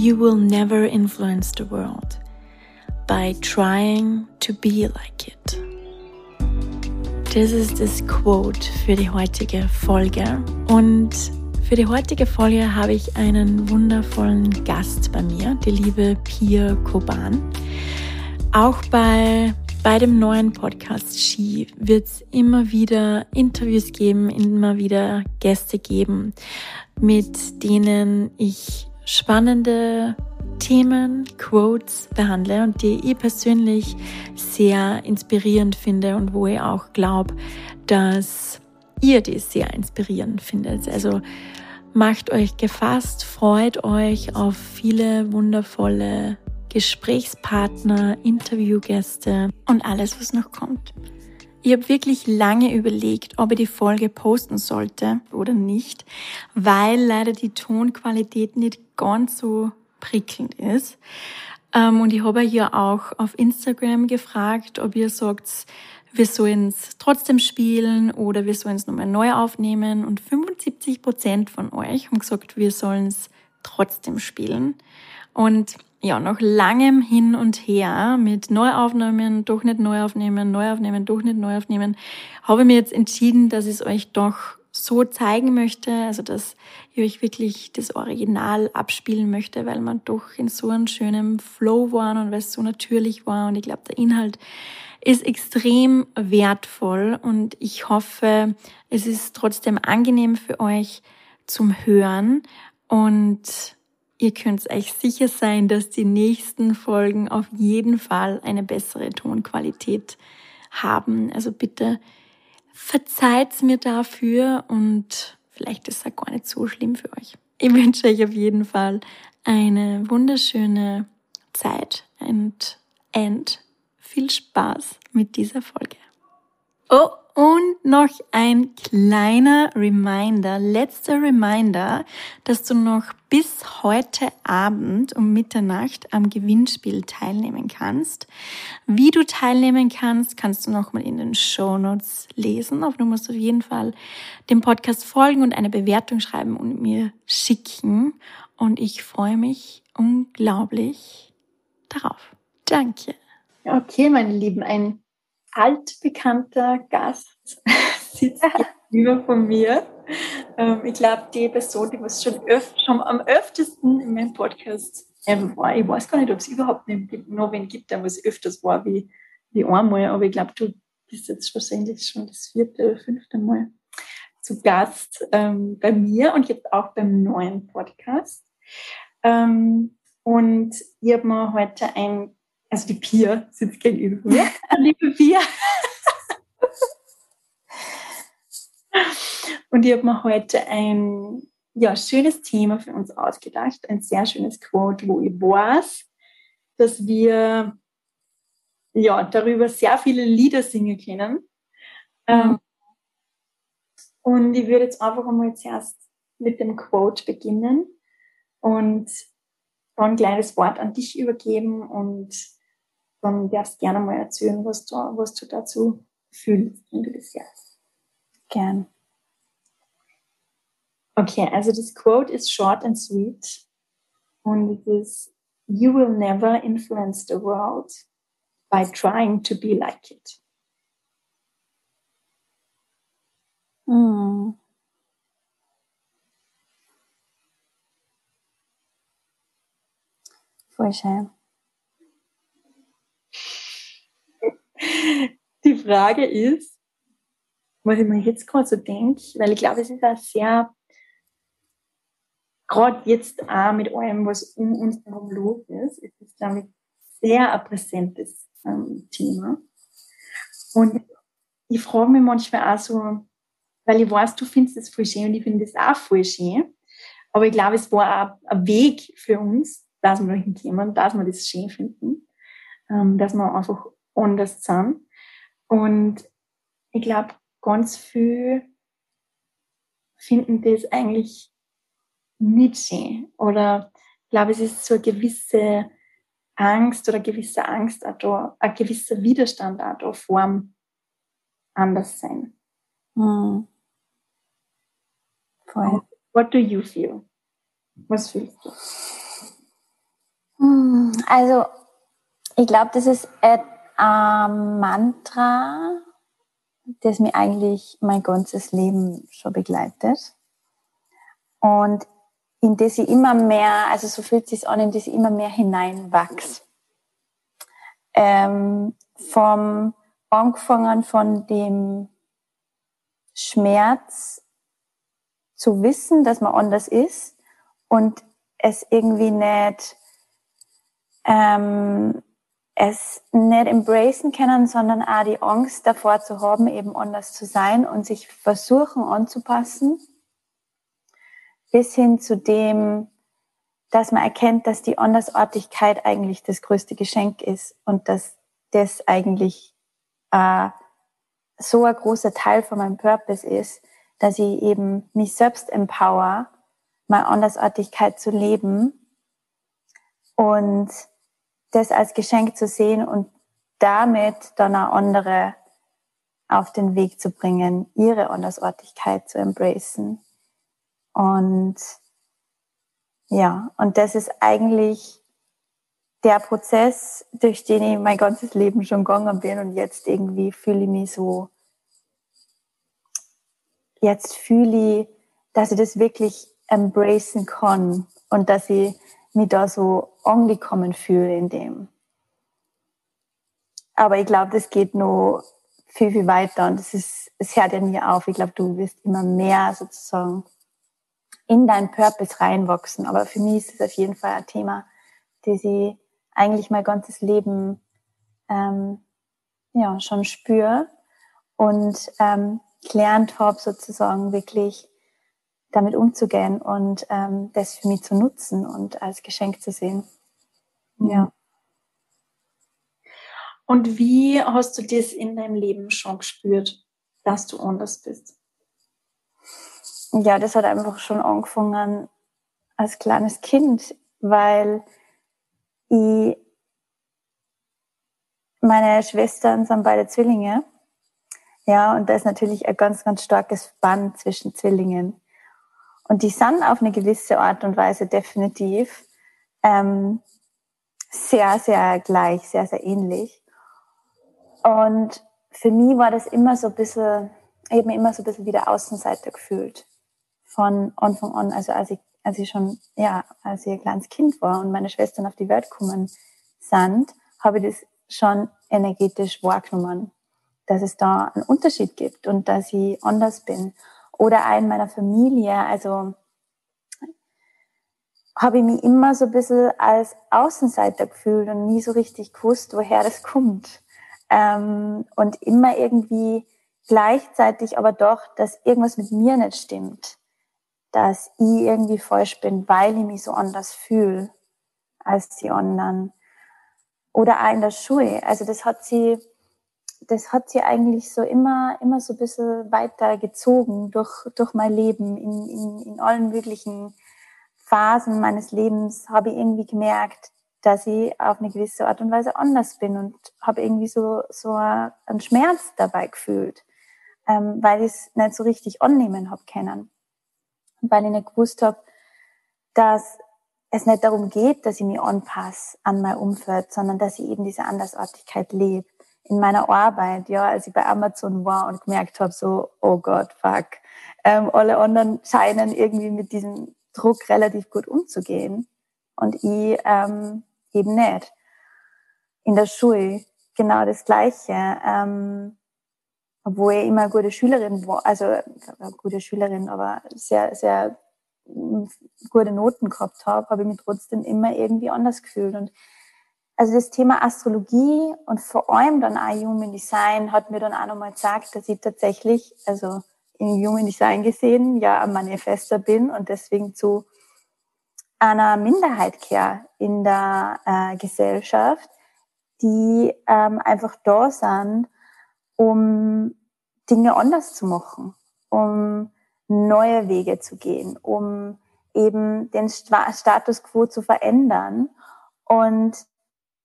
You will never influence the world by trying to be like it. Das ist das Quote für die heutige Folge. Und für die heutige Folge habe ich einen wundervollen Gast bei mir, die liebe Pia Koban. Auch bei, bei dem neuen Podcast Ski wird es immer wieder Interviews geben, immer wieder Gäste geben, mit denen ich spannende Themen, Quotes behandle und die ich persönlich sehr inspirierend finde und wo ich auch glaube, dass ihr die sehr inspirierend findet. Also macht euch gefasst, freut euch auf viele wundervolle Gesprächspartner, Interviewgäste und alles, was noch kommt. Ich habe wirklich lange überlegt, ob ich die Folge posten sollte oder nicht, weil leider die Tonqualität nicht ganz so prickelnd ist. Ähm, und ich habe ja auch auf Instagram gefragt, ob ihr sagt, wir sollen es trotzdem spielen oder wir sollen es nochmal neu aufnehmen. Und 75 Prozent von euch haben gesagt, wir sollen es trotzdem spielen. Und ja, nach langem Hin und Her mit Neuaufnahmen, doch nicht neu aufnehmen, neu aufnehmen, doch nicht neu aufnehmen, habe ich mir jetzt entschieden, dass ich es euch doch so zeigen möchte, also dass ich euch wirklich das Original abspielen möchte, weil man doch in so einem schönen Flow war und weil es so natürlich war. Und ich glaube, der Inhalt ist extrem wertvoll. Und ich hoffe, es ist trotzdem angenehm für euch zum Hören. Und ihr könnt euch sicher sein, dass die nächsten Folgen auf jeden Fall eine bessere Tonqualität haben. Also bitte verzeiht's mir dafür und vielleicht ist es gar nicht so schlimm für euch. Ich wünsche euch auf jeden Fall eine wunderschöne Zeit und, and viel Spaß mit dieser Folge. Oh, und noch ein kleiner Reminder, letzter Reminder, dass du noch bis heute Abend um Mitternacht am Gewinnspiel teilnehmen kannst. Wie du teilnehmen kannst, kannst du nochmal in den Show Notes lesen. Aber du musst auf jeden Fall dem Podcast folgen und eine Bewertung schreiben und mir schicken. Und ich freue mich unglaublich darauf. Danke. Okay, meine Lieben, ein altbekannter Gast sitzt gegenüber von mir. Ähm, ich glaube, die Person, die was schon, öf schon am öftesten in meinem Podcast ähm, war, ich weiß gar nicht, ob es überhaupt noch wen gibt, der was öfters war wie, wie einmal, aber ich glaube, du bist jetzt wahrscheinlich schon das vierte oder fünfte Mal zu Gast ähm, bei mir und jetzt auch beim neuen Podcast. Ähm, und ich habe mir heute ein also die Pia sitzt gegenüber mir. Liebe Pia. Und ich habe mir heute ein ja, schönes Thema für uns ausgedacht, ein sehr schönes Quote, wo ich weiß, dass wir ja, darüber sehr viele Lieder singen können. Mhm. und ich würde jetzt einfach einmal zuerst mit dem Quote beginnen und dann ein kleines Wort an dich übergeben und dann darfst gerne mal erzählen, was du, was du dazu fühlst, wenn du das hörst. Gern. Okay, also das Quote ist short and sweet und es ist You will never influence the world by trying to be like it. Mm. Voll schön. Die Frage ist, was ich mir jetzt gerade so denke, weil ich glaube, es ist auch sehr, gerade jetzt auch mit allem, was um uns herum los ist, ist es, glaube ich, sehr ein präsentes ähm, Thema. Und ich frage mich manchmal auch so, weil ich weiß, du findest es voll schön und ich finde es auch voll schön. Aber ich glaube, es war auch ein Weg für uns, dass wir dahin kommen, dass wir das schön finden, ähm, dass wir einfach anders sind. Und ich glaube, ganz viel finden das eigentlich nicht schön. Oder ich glaube, es ist so eine gewisse Angst oder gewisse Angst auch da, ein gewisser Widerstand auch da vor anders sein. Hm. Voll. What do you feel? Was fühlst du? Also, ich glaube, das ist ein Mantra, das mir eigentlich mein ganzes Leben schon begleitet. Und in das ich immer mehr, also so fühlt es sich an, in das ich immer mehr hineinwachse. Ähm, vom angefangen von dem Schmerz zu wissen, dass man anders ist und es irgendwie nicht ähm, es nicht embracen können, sondern auch die Angst davor zu haben, eben anders zu sein und sich versuchen anzupassen, bis hin zu dem, dass man erkennt, dass die Andersartigkeit eigentlich das größte Geschenk ist und dass das eigentlich äh, so ein großer Teil von meinem Purpose ist, dass ich eben mich selbst empower, meine Andersartigkeit zu leben und das als Geschenk zu sehen und damit dann auch andere auf den Weg zu bringen, ihre Andersartigkeit zu embracen. Und ja, und das ist eigentlich der Prozess, durch den ich mein ganzes Leben schon gegangen bin und jetzt irgendwie fühle ich mich so, jetzt fühle ich, dass ich das wirklich embracen kann und dass ich mich da so angekommen fühle in dem. Aber ich glaube, das geht noch viel, viel weiter und es ist, es hört ja nie auf. Ich glaube, du wirst immer mehr sozusagen in deinen Purpose reinwachsen. Aber für mich ist es auf jeden Fall ein Thema, das ich eigentlich mein ganzes Leben ähm, ja, schon spüre und ähm, gelernt habe, sozusagen wirklich damit umzugehen und ähm, das für mich zu nutzen und als Geschenk zu sehen. Ja. Und wie hast du das in deinem Leben schon gespürt, dass du anders bist? Ja, das hat einfach schon angefangen als kleines Kind, weil ich, meine Schwestern sind beide Zwillinge. Ja, und da ist natürlich ein ganz, ganz starkes Band zwischen Zwillingen. Und die sind auf eine gewisse Art und Weise definitiv ähm, sehr, sehr gleich, sehr, sehr ähnlich. Und für mich war das immer so ein bisschen, ich habe mich immer so ein bisschen wie der Außenseiter gefühlt. Von Anfang an, also als ich, als ich schon, ja, als ich ein kleines Kind war und meine Schwestern auf die Welt gekommen sind, habe ich das schon energetisch wahrgenommen, dass es da einen Unterschied gibt und dass ich anders bin oder auch in meiner Familie. Also habe ich mich immer so ein bisschen als Außenseiter gefühlt und nie so richtig gewusst, woher das kommt. Ähm, und immer irgendwie gleichzeitig aber doch, dass irgendwas mit mir nicht stimmt. Dass ich irgendwie falsch bin, weil ich mich so anders fühle als die anderen. Oder auch in der Schule. Also das hat sie das hat sie eigentlich so immer, immer so ein bisschen weiter gezogen durch, durch mein Leben. In, in, in allen möglichen Phasen meines Lebens habe ich irgendwie gemerkt, dass ich auf eine gewisse Art und Weise anders bin und habe irgendwie so, so einen Schmerz dabei gefühlt, ähm, weil ich es nicht so richtig annehmen habe können. Weil ich nicht gewusst habe, dass es nicht darum geht, dass ich mich anpasse an mein Umfeld, sondern dass ich eben diese Andersartigkeit lebe in meiner Arbeit, ja, als ich bei Amazon war und gemerkt habe, so, oh Gott, fuck, ähm, alle anderen scheinen irgendwie mit diesem Druck relativ gut umzugehen und ich ähm, eben nicht. In der Schule genau das Gleiche. Ähm, obwohl ich immer eine gute Schülerin war, also eine gute Schülerin, aber sehr, sehr mm, gute Noten gehabt habe, habe ich mich trotzdem immer irgendwie anders gefühlt. Und also das Thema Astrologie und vor allem dann auch Human Design hat mir dann auch nochmal gesagt, dass ich tatsächlich, also in Human Design gesehen, ja ein Manifester bin und deswegen zu einer Minderheit kehre in der äh, Gesellschaft, die ähm, einfach da sind, um Dinge anders zu machen, um neue Wege zu gehen, um eben den Status quo zu verändern. Und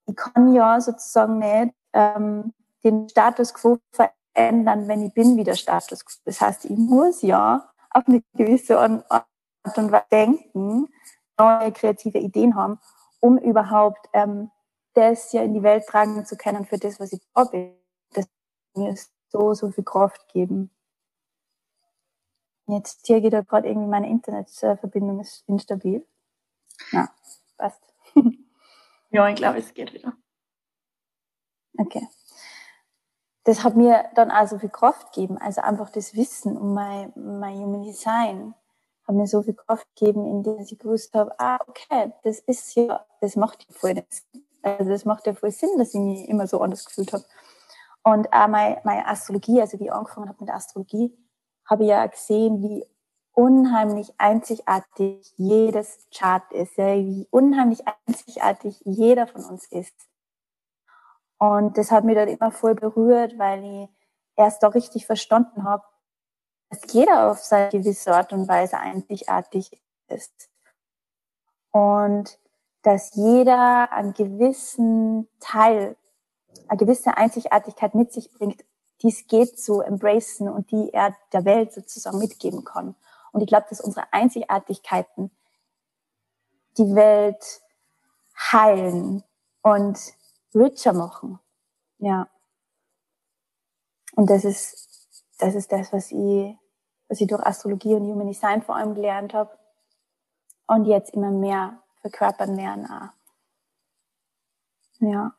ich kann ja sozusagen nicht ähm, den Status quo verändern, wenn ich bin wie der Status quo. Das heißt, ich muss ja auf eine gewisse Art und Weise denken, neue kreative Ideen haben, um überhaupt ähm, das ja in die Welt tragen zu können für das, was ich da bin. Das mir so, so viel Kraft geben. Jetzt hier geht gerade irgendwie meine Internetverbindung ist instabil. Na, passt. ja, ich glaube, es geht wieder. Okay. Das hat mir dann auch so viel Kraft gegeben. Also einfach das Wissen um mein, mein Human Design hat mir so viel Kraft gegeben, indem ich gewusst habe, ah, okay, das ist ja, das macht ja voll Sinn. Also das macht ja voll Sinn, dass ich mich immer so anders gefühlt habe. Und auch meine, meine Astrologie, also wie ich angefangen habe mit Astrologie, habe ich ja gesehen, wie unheimlich einzigartig jedes Chart ist, ja, wie unheimlich einzigartig jeder von uns ist. Und das hat mich dann immer voll berührt, weil ich erst da richtig verstanden habe, dass jeder auf seine gewisse Art und Weise einzigartig ist. Und dass jeder einen gewissen Teil, eine gewisse Einzigartigkeit mit sich bringt, die es geht zu embracen und die er der Welt sozusagen mitgeben kann. Und ich glaube, dass unsere Einzigartigkeiten die Welt heilen und richer machen. Ja. Und das ist, das ist das, was ich, was ich durch Astrologie und Human Design vor allem gelernt habe. Und jetzt immer mehr verkörpern lernen auch. Ja.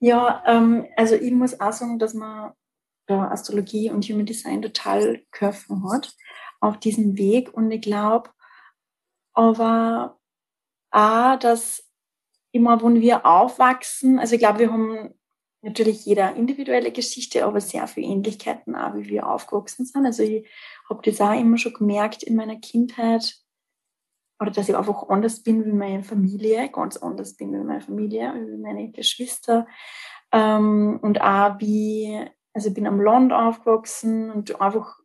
Ja, ähm, also ich muss auch sagen, dass man da Astrologie und Human Design total geholfen hat auf diesem Weg. Und ich glaube aber auch, dass immer, wenn wir aufwachsen, also ich glaube, wir haben natürlich jeder individuelle Geschichte, aber sehr viele Ähnlichkeiten auch, wie wir aufgewachsen sind. Also ich habe das auch immer schon gemerkt in meiner Kindheit, oder dass ich einfach anders bin wie meine Familie, ganz anders bin wie meine Familie, wie meine Geschwister. Ähm, und auch wie, also ich bin am Land aufgewachsen und einfach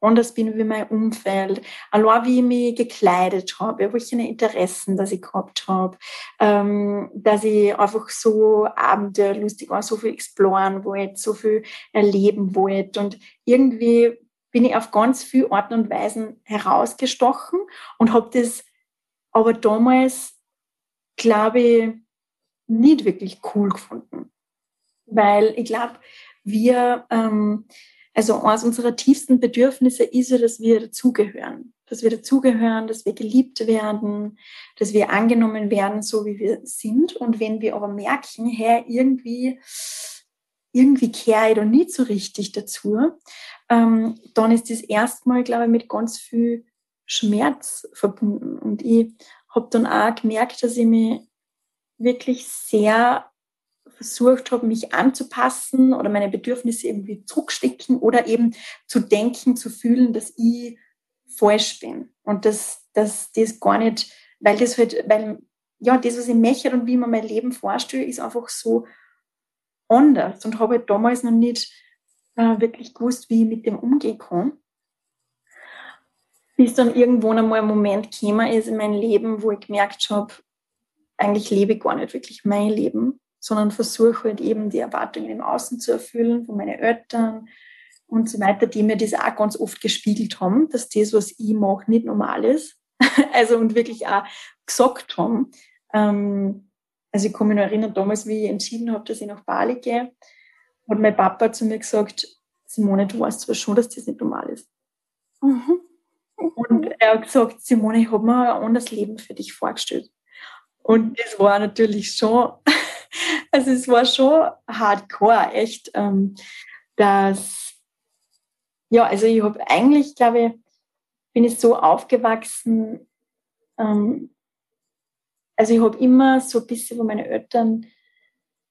anders bin wie mein Umfeld, allein wie ich mich gekleidet habe, welche Interessen, dass ich gehabt habe, ähm, dass ich einfach so Abende lustig war, so viel exploren wollte, so viel erleben wollte und irgendwie bin ich auf ganz viele Arten und Weisen herausgestochen und habe das aber damals, glaube ich, nicht wirklich cool gefunden. Weil ich glaube, wir, ähm, also eines unserer tiefsten Bedürfnisse ist ja, dass wir dazugehören. Dass wir dazugehören, dass wir geliebt werden, dass wir angenommen werden, so wie wir sind. Und wenn wir aber merken, hey, irgendwie, irgendwie kehre ich da nicht so richtig dazu, ähm, dann ist das erstmal, glaube ich, mit ganz viel Schmerz verbunden. Und ich habe dann auch gemerkt, dass ich mich wirklich sehr versucht habe, mich anzupassen oder meine Bedürfnisse irgendwie zurückstecken oder eben zu denken, zu fühlen, dass ich falsch bin. Und dass, dass das gar nicht, weil das halt, weil ja, das, was ich möchte und wie mir mein Leben vorstelle, ist einfach so anders und habe halt damals noch nicht äh, wirklich gewusst, wie ich mit dem umgehen kann bis dann irgendwo einmal ein Moment gekommen ist in meinem Leben, wo ich gemerkt habe, eigentlich lebe ich gar nicht wirklich mein Leben, sondern versuche halt eben die Erwartungen im Außen zu erfüllen von meinen Eltern und so weiter, die mir das auch ganz oft gespiegelt haben, dass das, was ich mache, nicht normal ist. also und wirklich auch gesagt haben. Ähm, also ich kann mich noch erinnern, damals, wie ich entschieden habe, dass ich nach Bali gehe, hat mein Papa zu mir gesagt, Simone, du weißt zwar schon, dass das nicht normal ist. Mhm. Und er hat gesagt, Simone, ich habe mir ein anderes Leben für dich vorgestellt. Und das war natürlich schon, also es war schon hardcore, echt, ähm, dass, ja, also ich habe eigentlich, glaube ich, bin ich so aufgewachsen, ähm, also ich habe immer so ein bisschen von meinen Eltern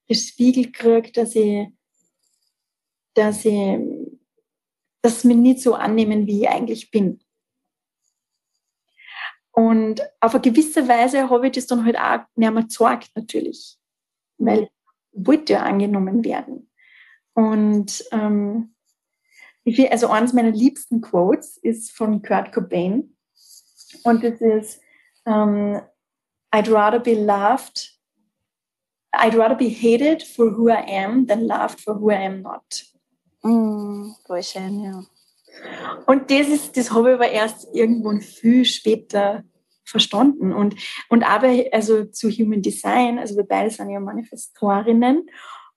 gespiegelt gekriegt, dass ich, dass ich, dass sie mich nicht so annehmen, wie ich eigentlich bin. Und auf eine gewisse Weise habe ich das dann halt auch mehr gezeigt, natürlich. Weil ich wollte ja angenommen werden. Und ähm, also eines meiner liebsten Quotes ist von Kurt Cobain. Und das ist, um, ähm, I'd rather be loved, I'd rather be hated for who I am than loved for who I am not. Mm, voll schön, ja. Und das ist, das habe ich aber erst irgendwann viel später verstanden. Und, und aber, also zu Human Design, also wir beide sind ja Manifestorinnen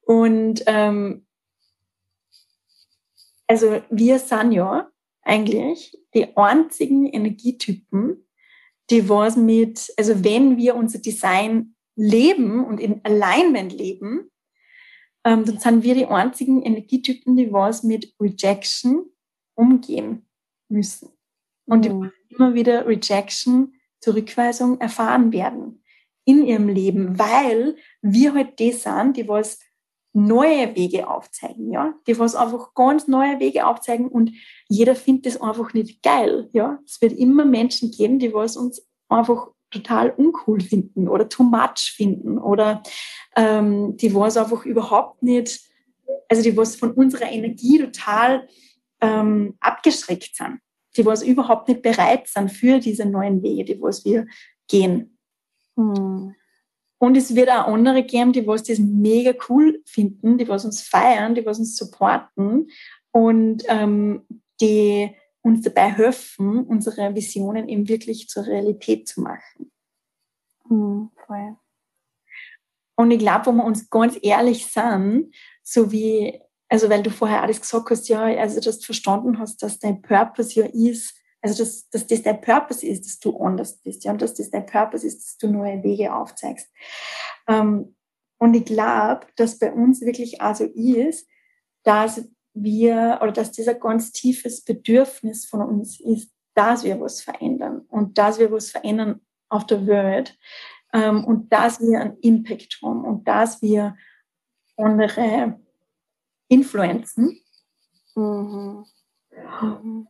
und ähm, also wir sind ja eigentlich die einzigen Energietypen, die was mit, also wenn wir unser Design leben und in Alignment leben, ähm, dann sind wir die einzigen Energietypen, die was mit Rejection umgehen müssen. Und mhm. immer wieder Rejection, Zurückweisung erfahren werden in ihrem Leben, weil wir halt die sind, die was neue Wege aufzeigen, ja, die was einfach ganz neue Wege aufzeigen und jeder findet das einfach nicht geil, ja. Es wird immer Menschen geben, die was uns einfach total uncool finden oder too much finden oder ähm, die was einfach überhaupt nicht, also die was von unserer Energie total ähm, abgeschreckt sind, die was überhaupt nicht bereit sind für diese neuen Wege, die was wir gehen. Hm. Und es wird auch andere geben, die was das mega cool finden, die was uns feiern, die was uns supporten und ähm, die uns dabei helfen, unsere Visionen eben wirklich zur Realität zu machen. Mhm, voll. Und ich glaube, wo wir uns ganz ehrlich sind, so wie, also weil du vorher alles gesagt hast, ja, also dass du verstanden hast, dass dein Purpose ja ist, also dass, dass das dein Purpose ist, dass du anders bist, ja, und dass das dein Purpose ist, dass du neue Wege aufzeigst. Ähm, und ich glaube, dass bei uns wirklich auch so ist, dass wir oder dass dieser ganz tiefes Bedürfnis von uns ist, dass wir was verändern und dass wir was verändern auf der Welt ähm, und dass wir einen Impact haben und dass wir andere influenzen. Mhm. Mhm.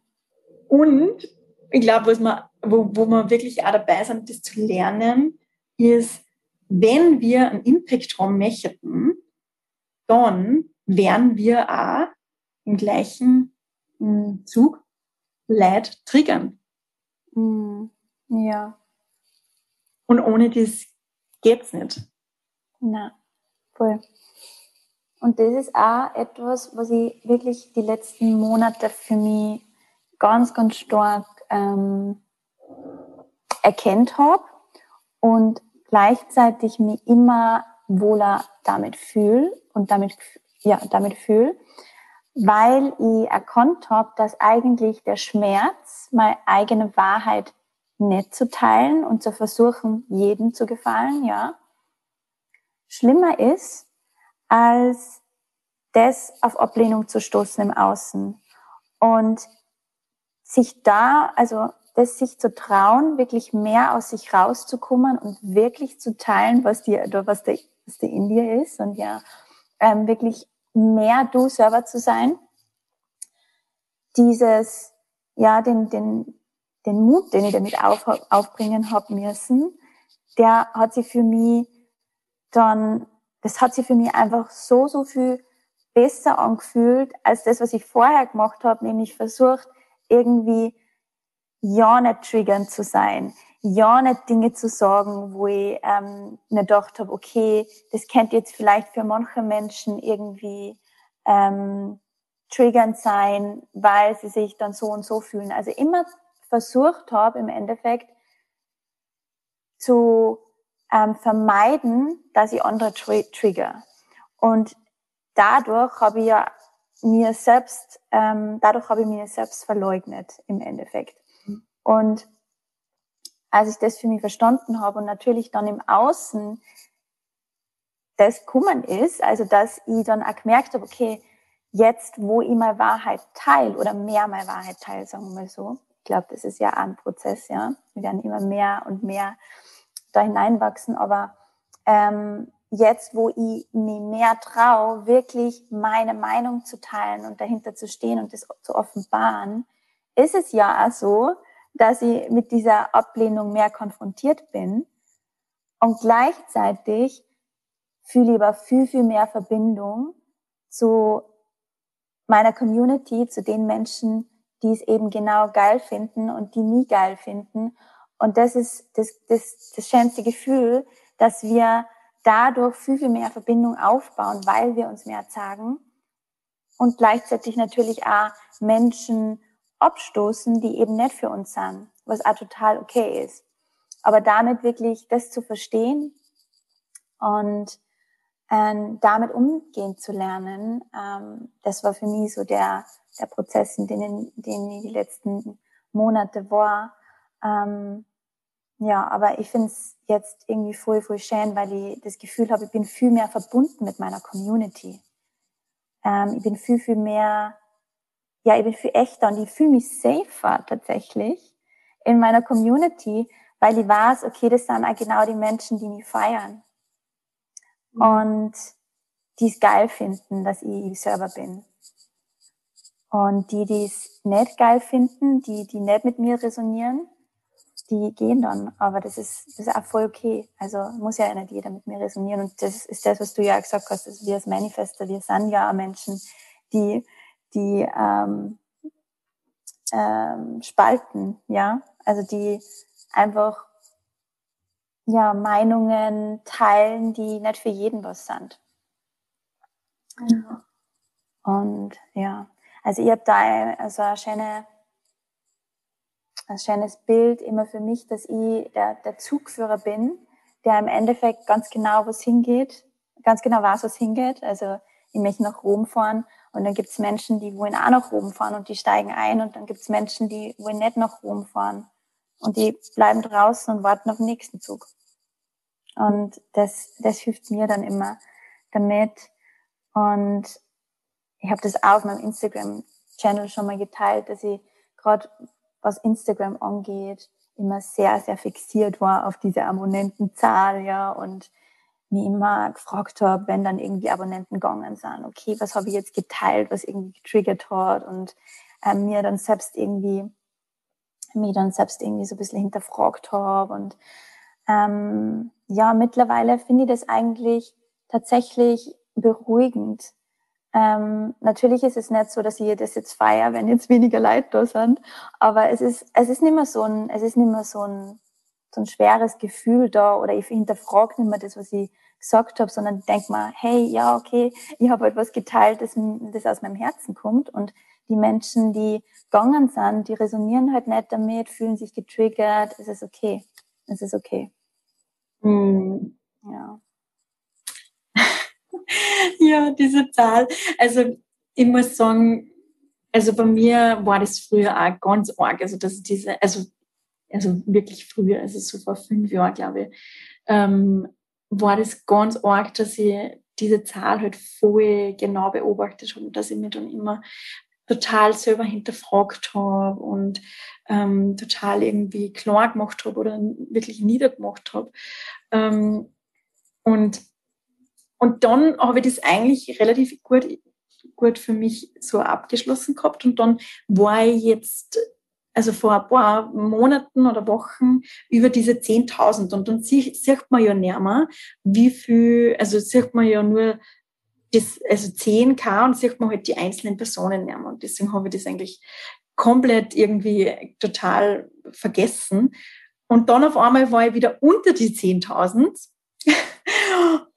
Und ich glaube, wo, wo wir wirklich auch dabei sind, das zu lernen, ist, wenn wir einen Impact haben möchten, dann werden wir auch im gleichen hm, Zug Leid triggern. Hm, ja. Und ohne das geht's nicht. Na, voll. Und das ist auch etwas, was ich wirklich die letzten Monate für mich ganz, ganz stark ähm, erkennt habe und gleichzeitig mich immer wohler damit fühle und damit, ja, damit fühle, weil ich erkannt habe, dass eigentlich der Schmerz, meine eigene Wahrheit nicht zu teilen und zu versuchen, jedem zu gefallen, ja, schlimmer ist, als das auf Ablehnung zu stoßen im Außen. Und sich da, also das sich zu trauen, wirklich mehr aus sich rauszukommen und wirklich zu teilen, was die, was der, was der in dir ist und ja, ähm, wirklich mehr du selber zu sein. Dieses, ja, den, den, den Mut, den ich damit auf, aufbringen habe müssen, der hat sich für mich dann, das hat sich für mich einfach so, so viel besser angefühlt als das, was ich vorher gemacht habe, nämlich versucht, irgendwie ja nicht triggernd zu sein, ja nicht Dinge zu sagen, wo ich ähm, nicht gedacht habe, okay, das könnte jetzt vielleicht für manche Menschen irgendwie ähm, triggernd sein, weil sie sich dann so und so fühlen. Also immer versucht habe, im Endeffekt zu ähm, vermeiden, dass ich andere tri trigger. Und dadurch habe ich ja mir selbst, ähm, dadurch habe ich mir selbst verleugnet im Endeffekt. Mhm. Und als ich das für mich verstanden habe und natürlich dann im Außen das kummen ist, also dass ich dann auch gemerkt habe, okay, jetzt, wo ich meine Wahrheit teile oder mehr meine Wahrheit teile, sagen wir mal so, ich glaube, das ist ja ein Prozess, ja, wir werden immer mehr und mehr da hineinwachsen, aber ähm, jetzt, wo ich mir mehr traue, wirklich meine Meinung zu teilen und dahinter zu stehen und das zu offenbaren, ist es ja so, dass ich mit dieser Ablehnung mehr konfrontiert bin und gleichzeitig fühle ich aber viel, viel mehr Verbindung zu meiner Community, zu den Menschen, die es eben genau geil finden und die nie geil finden. Und das ist das, das, das schönste Gefühl, dass wir dadurch viel, viel mehr Verbindung aufbauen, weil wir uns mehr sagen und gleichzeitig natürlich auch Menschen abstoßen, die eben nicht für uns sind, was auch total okay ist. aber damit wirklich das zu verstehen und ähm, damit umgehen zu lernen, ähm, das war für mich so der, der Prozess, in den, den ich die letzten Monate war. Ähm, ja, aber ich finde es jetzt irgendwie voll, voll schön, weil ich das Gefühl habe, ich bin viel mehr verbunden mit meiner Community. Ähm, ich bin viel, viel mehr, ja, ich bin viel echter und ich fühle mich safer tatsächlich in meiner Community, weil ich weiß, okay, das sind auch genau die Menschen, die mich feiern. Mhm. Und die es geil finden, dass ich ich selber bin. Und die, die es nicht geil finden, die, die nicht mit mir resonieren, die gehen dann. Aber das ist, das ist auch voll okay. Also muss ja nicht jeder mit mir resonieren. Und das ist das, was du ja gesagt hast, dass wir als Manifester, wir sind ja Menschen, die, die ähm, ähm, spalten, ja. Also die einfach ja, Meinungen teilen, die nicht für jeden was sind. Ja. Und ja, also ich habe da also eine schöne, ein schönes Bild immer für mich, dass ich der, der Zugführer bin, der im Endeffekt ganz genau was hingeht, ganz genau weiß, was hingeht. Also ich möchte nach Rom fahren und dann gibt's Menschen, die wollen auch nach Rom fahren und die steigen ein und dann gibt's Menschen, die wollen nicht nach Rom fahren und die bleiben draußen und warten auf den nächsten Zug. Und das, das hilft mir dann immer damit. Und ich habe das auch auf meinem Instagram-Channel schon mal geteilt, dass ich gerade was Instagram angeht, immer sehr, sehr fixiert war auf diese Abonnentenzahl, ja, und mich immer gefragt habe, wenn dann irgendwie Abonnenten gegangen sind, okay, was habe ich jetzt geteilt, was irgendwie getriggert hat und äh, mir dann selbst irgendwie, mich dann selbst irgendwie so ein bisschen hinterfragt habe und ähm, ja, mittlerweile finde ich das eigentlich tatsächlich beruhigend. Ähm, natürlich ist es nicht so, dass ich das jetzt feiere, wenn jetzt weniger Leute da sind, aber es ist, es ist nicht mehr so ein, es ist nicht mehr so ein, so ein schweres Gefühl da oder ich hinterfrage nicht mehr das, was ich gesagt habe, sondern denk mal, hey, ja, okay, ich habe etwas geteilt, das, das aus meinem Herzen kommt und die Menschen, die gegangen sind, die resonieren halt nicht damit, fühlen sich getriggert, es ist okay, es ist okay. Hm. Ja. ja, diese Zahl. Also ich muss sagen, also bei mir war das früher auch ganz arg. Also dass diese, also, also wirklich früher, also so vor fünf Jahren, glaube ich, ähm, war das ganz arg, dass ich diese Zahl halt voll genau beobachtet habe und dass ich mir dann immer total selber hinterfragt habe und ähm, total irgendwie klar gemacht habe oder wirklich niedergemacht habe. Ähm, und, und dann habe ich das eigentlich relativ gut, gut für mich so abgeschlossen gehabt. Und dann war ich jetzt, also vor ein paar Monaten oder Wochen über diese 10.000. Und dann sieht, man ja nicht mehr, wie viel, also sieht man ja nur das, also 10k und sieht man halt die einzelnen Personen nicht mehr. Und deswegen habe ich das eigentlich komplett irgendwie total vergessen. Und dann auf einmal war ich wieder unter die 10.000.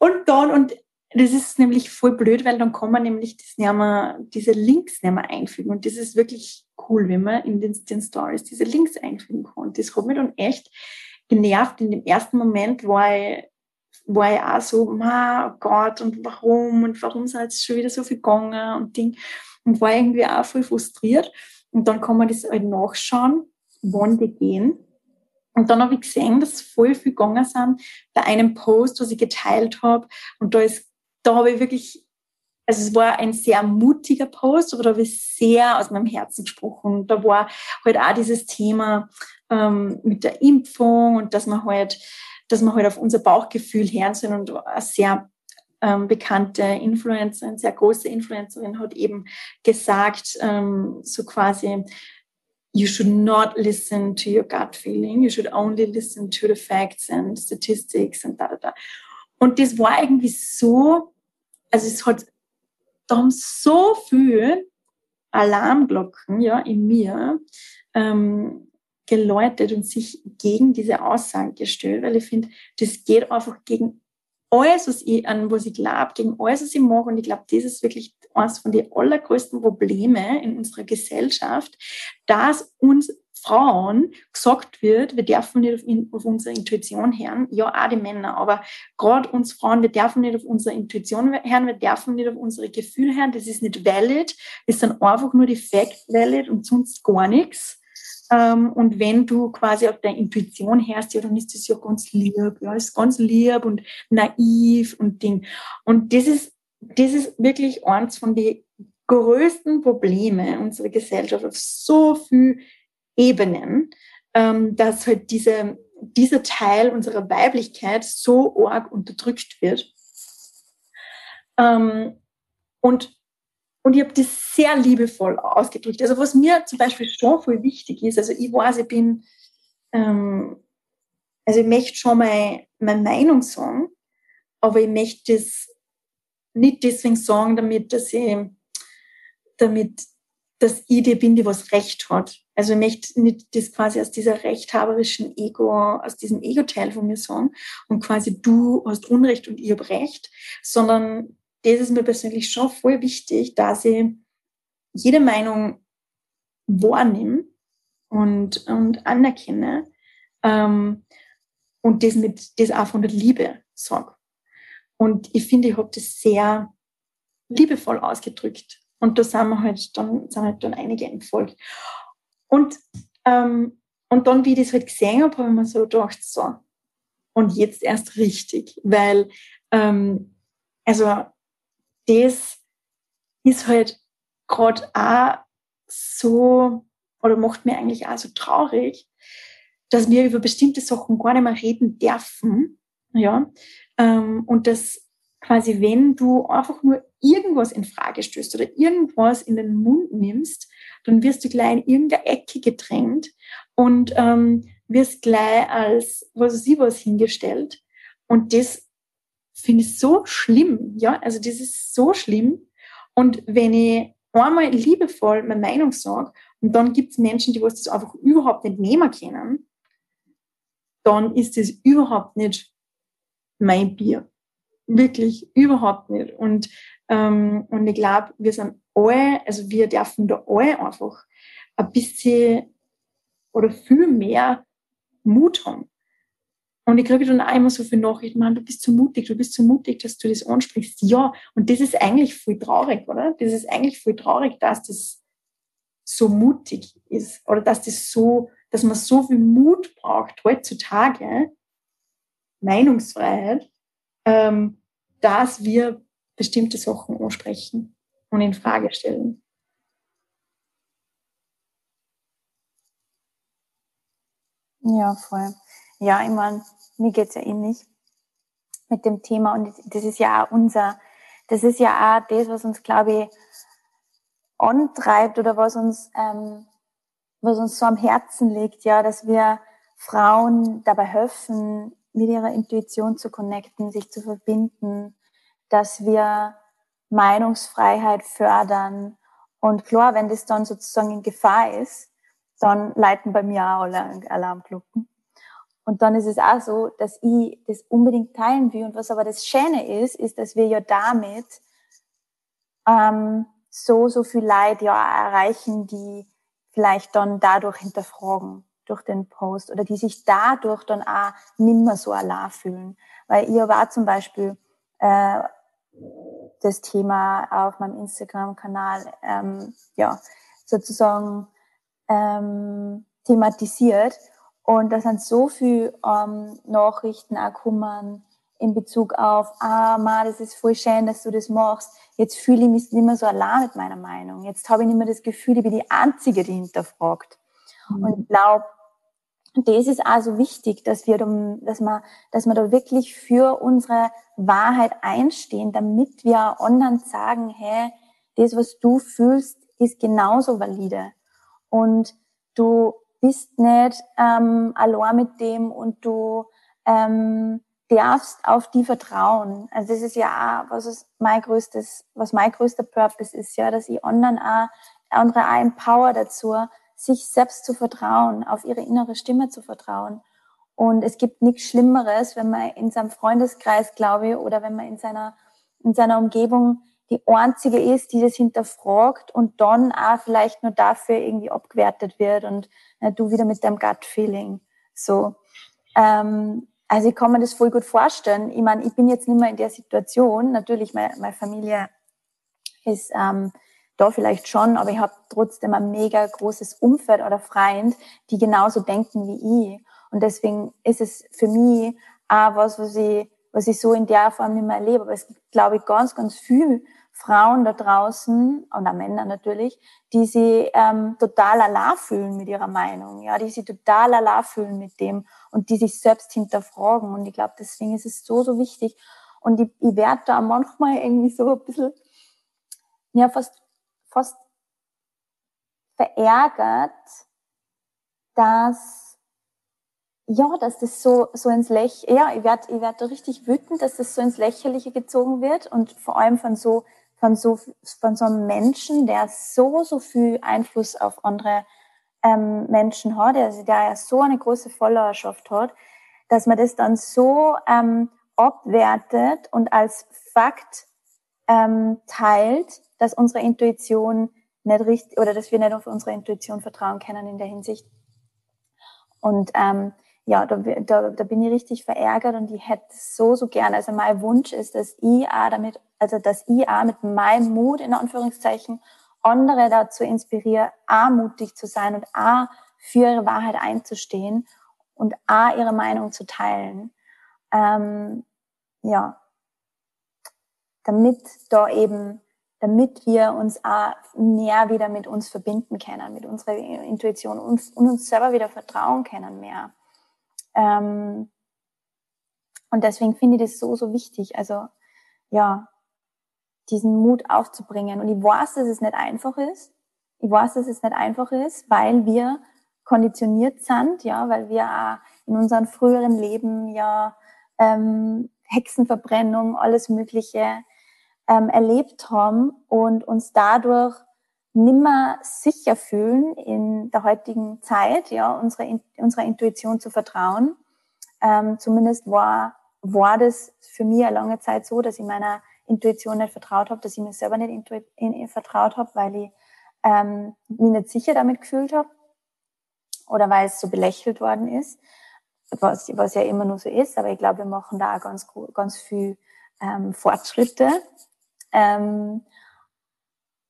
und dann, und das ist nämlich voll blöd, weil dann kann man nämlich das nicht mehr, diese Links nicht mehr einfügen. Und das ist wirklich cool, wenn man in den, den Stories diese Links einfügen kann. Das hat mich dann echt genervt. In dem ersten Moment war ich war ich auch so, ma, oh Gott, und warum, und warum sind jetzt schon wieder so viel gegangen und Ding. Und war irgendwie auch voll frustriert. Und dann kann man das halt nachschauen, wann die gehen. Und dann habe ich gesehen, dass voll viel gegangen sind bei einem Post, was ich geteilt habe. Und da ist, da habe ich wirklich, also es war ein sehr mutiger Post, aber da habe ich sehr aus meinem Herzen gesprochen. Da war halt auch dieses Thema ähm, mit der Impfung und dass man halt dass wir halt auf unser Bauchgefühl hören sollen und eine sehr ähm, bekannte Influencerin, sehr große Influencerin hat eben gesagt, ähm, so quasi, you should not listen to your gut feeling, you should only listen to the facts and statistics und da, da, da. Und das war irgendwie so, also es hat, da haben so viel Alarmglocken ja, in mir ähm, geläutet und sich gegen diese Aussagen gestellt, weil ich finde, das geht einfach gegen alles, was ich, an was ich glaube, gegen alles, was ich mache. Und ich glaube, das ist wirklich eines von den allergrößten Probleme in unserer Gesellschaft, dass uns Frauen gesagt wird, wir dürfen nicht auf, in, auf unsere Intuition hören, ja, auch die Männer, aber gerade uns Frauen, wir dürfen nicht auf unsere Intuition hören, wir dürfen nicht auf unsere Gefühle hören, das ist nicht valid, das sind einfach nur die Fact valid und sonst gar nichts. Ähm, und wenn du quasi auf deine Intuition hörst, ja, dann ist das ja ganz lieb, ja, ist ganz lieb und naiv und Ding. Und das ist, das ist wirklich eins von den größten Probleme unserer Gesellschaft auf so viel Ebenen, ähm, dass halt diese, dieser Teil unserer Weiblichkeit so arg unterdrückt wird. Ähm, und, und ich habe das sehr liebevoll ausgedrückt. Also was mir zum Beispiel schon voll wichtig ist, also ich weiß, ich bin, ähm, also ich möchte schon mal meine Meinung sagen, aber ich möchte das nicht deswegen sagen, damit, dass ich, damit, dass ich die bin, die was Recht hat. Also ich möchte nicht das quasi aus dieser rechthaberischen Ego, aus diesem Ego-Teil von mir sagen und quasi du hast Unrecht und ich habe Recht, sondern das ist mir persönlich schon voll wichtig, dass ich jede Meinung wahrnehme und, und anerkenne ähm, und das mit das auch von der Liebe sage. Und ich finde, ich habe das sehr liebevoll ausgedrückt. Und da sind wir halt dann, sind halt dann einige entfolgt. Und, ähm, und dann, wie ich das halt gesehen habe, habe ich mir so gedacht, so, und jetzt erst richtig, weil, ähm, also, das ist halt gerade auch so, oder macht mir eigentlich auch so traurig, dass wir über bestimmte Sachen gar nicht mehr reden dürfen, ja, ähm, und dass quasi, wenn du einfach nur irgendwas in Frage stößt oder irgendwas in den Mund nimmst, dann wirst du gleich in irgendeine Ecke gedrängt und ähm, wirst gleich als was weiß ich was hingestellt. Und das finde ich so schlimm, ja, also das ist so schlimm. Und wenn ich einmal liebevoll meine Meinung sage und dann gibt es Menschen, die was das einfach überhaupt nicht nehmen können, dann ist das überhaupt nicht mein Bier. Wirklich überhaupt nicht. Und, ähm, und ich glaube, wir sind alle, also wir dürfen da alle einfach ein bisschen oder viel mehr Mut haben. Und ich kriege dann auch immer so viele Nachrichten, man, du bist zu mutig, du bist zu mutig, dass du das ansprichst. Ja, und das ist eigentlich voll traurig, oder? Das ist eigentlich voll traurig, dass das so mutig ist oder dass das so, dass man so viel Mut braucht heutzutage, Meinungsfreiheit, ähm, dass wir bestimmte Sachen ansprechen und in Frage stellen. Ja, voll. Ja, ich meine, mir geht's ja ähnlich mit dem Thema und das ist ja auch unser, das ist ja auch das, was uns, glaube ich, antreibt oder was uns, ähm, was uns so am Herzen liegt, ja, dass wir Frauen dabei helfen, mit ihrer Intuition zu connecten, sich zu verbinden, dass wir Meinungsfreiheit fördern. Und klar, wenn das dann sozusagen in Gefahr ist, dann leiten bei mir auch alle Alarmglocken. Und dann ist es auch so, dass ich das unbedingt teilen will. Und was aber das Schöne ist, ist, dass wir ja damit ähm, so, so viel Leid ja erreichen, die vielleicht dann dadurch hinterfragen durch den Post oder die sich dadurch dann auch nimmer so allein fühlen. Weil ihr war zum Beispiel äh, das Thema auf meinem Instagram-Kanal ähm, ja sozusagen ähm, thematisiert und da sind so viel ähm, Nachrichten auch gekommen in Bezug auf, ah, Ma, das ist voll schön, dass du das machst. Jetzt fühle ich mich nicht mehr so allein mit meiner Meinung. Jetzt habe ich nicht mehr das Gefühl, ich bin die Einzige, die hinterfragt. Mhm. Und ich glaube, das ist also wichtig, dass wir, dass wir, dass wir da wirklich für unsere Wahrheit einstehen, damit wir anderen sagen, hey, das, was du fühlst, ist genauso valide. Und du bist nicht ähm, allein mit dem und du ähm, darfst auf die vertrauen. Also das ist ja auch, was ist mein größtes, was mein größter Purpose ist, ja, dass ich anderen auch, andere auch empower dazu, sich selbst zu vertrauen, auf ihre innere Stimme zu vertrauen. Und es gibt nichts Schlimmeres, wenn man in seinem Freundeskreis, glaube ich, oder wenn man in seiner, in seiner Umgebung die einzige ist, die das hinterfragt und dann auch vielleicht nur dafür irgendwie abgewertet wird und äh, du wieder mit deinem Gut-Feeling. So. Ähm, also ich kann mir das voll gut vorstellen. Ich meine, ich bin jetzt nicht mehr in der Situation. Natürlich, meine, meine Familie ist ähm, da vielleicht schon, aber ich habe trotzdem ein mega großes Umfeld oder Freund, die genauso denken wie ich. Und deswegen ist es für mich auch was, was ich, was ich so in der Form nicht mehr erlebe. Aber es gibt, glaube ich, ganz, ganz viel Frauen da draußen, und auch Männer natürlich, die sie ähm, total allein fühlen mit ihrer Meinung, ja, die sie total allein fühlen mit dem und die sich selbst hinterfragen. Und ich glaube, deswegen ist es so, so wichtig. Und ich, ich werde da manchmal irgendwie so ein bisschen, ja, fast, fast verärgert, dass, ja, dass das so, so ins Lächerliche, ja, ich werde ich werd da richtig wütend, dass das so ins Lächerliche gezogen wird und vor allem von so von so, von so einem Menschen, der so, so viel Einfluss auf andere ähm, Menschen hat, also der ja so eine große Followerschaft hat, dass man das dann so ähm, abwertet und als Fakt ähm, teilt, dass unsere Intuition nicht richtig oder dass wir nicht auf unsere Intuition vertrauen können in der Hinsicht. Und ähm, ja, da, da, da bin ich richtig verärgert und ich hätte so, so gerne. Also mein Wunsch ist, dass ich auch damit, also dass ich auch mit meinem Mut, in Anführungszeichen, andere dazu inspiriere, auch mutig zu sein und auch für ihre Wahrheit einzustehen und auch ihre Meinung zu teilen. Ähm, ja, damit da eben, damit wir uns auch mehr wieder mit uns verbinden können, mit unserer Intuition und, uns selber wieder vertrauen können mehr. Ähm, und deswegen finde ich das so, so wichtig. Also, ja, diesen Mut aufzubringen. Und ich weiß, dass es nicht einfach ist. Ich weiß, dass es nicht einfach ist, weil wir konditioniert sind, ja, weil wir auch in unserem früheren Leben ja ähm, Hexenverbrennung, alles Mögliche ähm, erlebt haben und uns dadurch nimmer sicher fühlen in der heutigen Zeit, ja, unsere, unserer Intuition zu vertrauen. Ähm, zumindest war, war das für mich eine lange Zeit so, dass ich meiner Intuition nicht vertraut habe, dass ich mir selber nicht intu in, in, vertraut habe, weil ich ähm, mich nicht sicher damit gefühlt habe oder weil es so belächelt worden ist, was, was ja immer nur so ist. Aber ich glaube, wir machen da auch ganz, ganz viel ähm, Fortschritte. Ähm,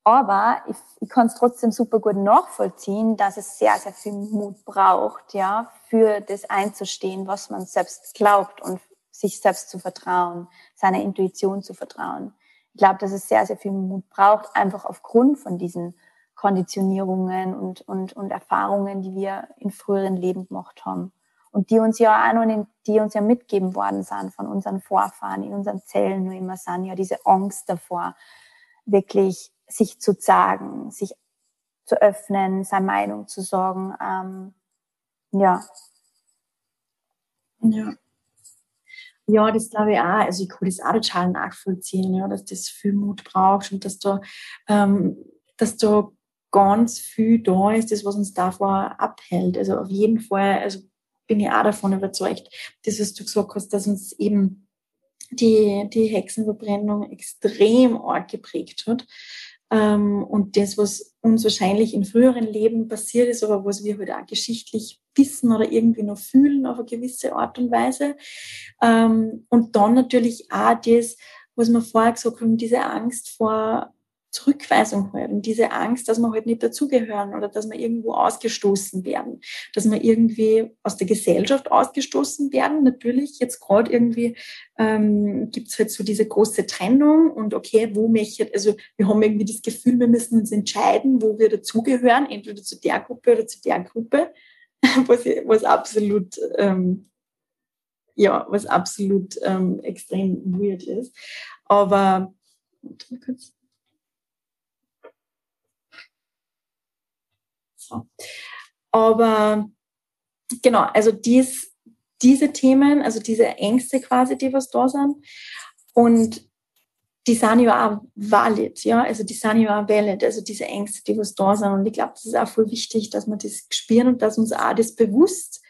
aber ich, ich kann es trotzdem super gut nachvollziehen, dass es sehr, sehr viel Mut braucht, ja, für das einzustehen, was man selbst glaubt und sich selbst zu vertrauen, seiner Intuition zu vertrauen. Ich glaube, dass es sehr, sehr viel Mut braucht, einfach aufgrund von diesen Konditionierungen und, und, und Erfahrungen, die wir in früheren Leben gemacht haben. Und die uns ja auch noch, in, die uns ja mitgeben worden sind von unseren Vorfahren, in unseren Zellen nur immer sind, ja diese Angst davor, wirklich sich zu sagen, sich zu öffnen, seine Meinung zu sagen. Ähm, ja. Ja. Ja, das glaube ich auch. Also ich kann das auch total nachvollziehen, ja, dass das viel Mut braucht und dass da, ähm, dass da ganz viel da ist, das, was uns davor abhält. Also auf jeden Fall, also bin ich auch davon überzeugt, das, was du gesagt hast, dass uns eben die, die Hexenverbrennung extrem arg geprägt hat. Ähm, und das, was uns wahrscheinlich in früheren Leben passiert ist, aber was wir halt auch geschichtlich wissen oder irgendwie noch fühlen auf eine gewisse Art und Weise. Ähm, und dann natürlich auch das, was wir vorher gesagt haben, diese Angst vor Zurückweisung halt und diese Angst, dass wir halt nicht dazugehören oder dass wir irgendwo ausgestoßen werden, dass wir irgendwie aus der Gesellschaft ausgestoßen werden. Natürlich, jetzt gerade irgendwie ähm, gibt es halt so diese große Trennung und okay, wo möchte, also wir haben irgendwie das Gefühl, wir müssen uns entscheiden, wo wir dazugehören, entweder zu der Gruppe oder zu der Gruppe, was, was absolut ähm, ja, was absolut ähm, extrem weird ist. Aber kurz. So. Aber genau, also dies, diese Themen, also diese Ängste quasi, die was da sind. Und die sind ja auch valid, ja, also die sind ja auch valid, also diese Ängste, die was da sind. Und ich glaube, das ist auch voll wichtig, dass wir das spüren und dass uns auch das bewusst,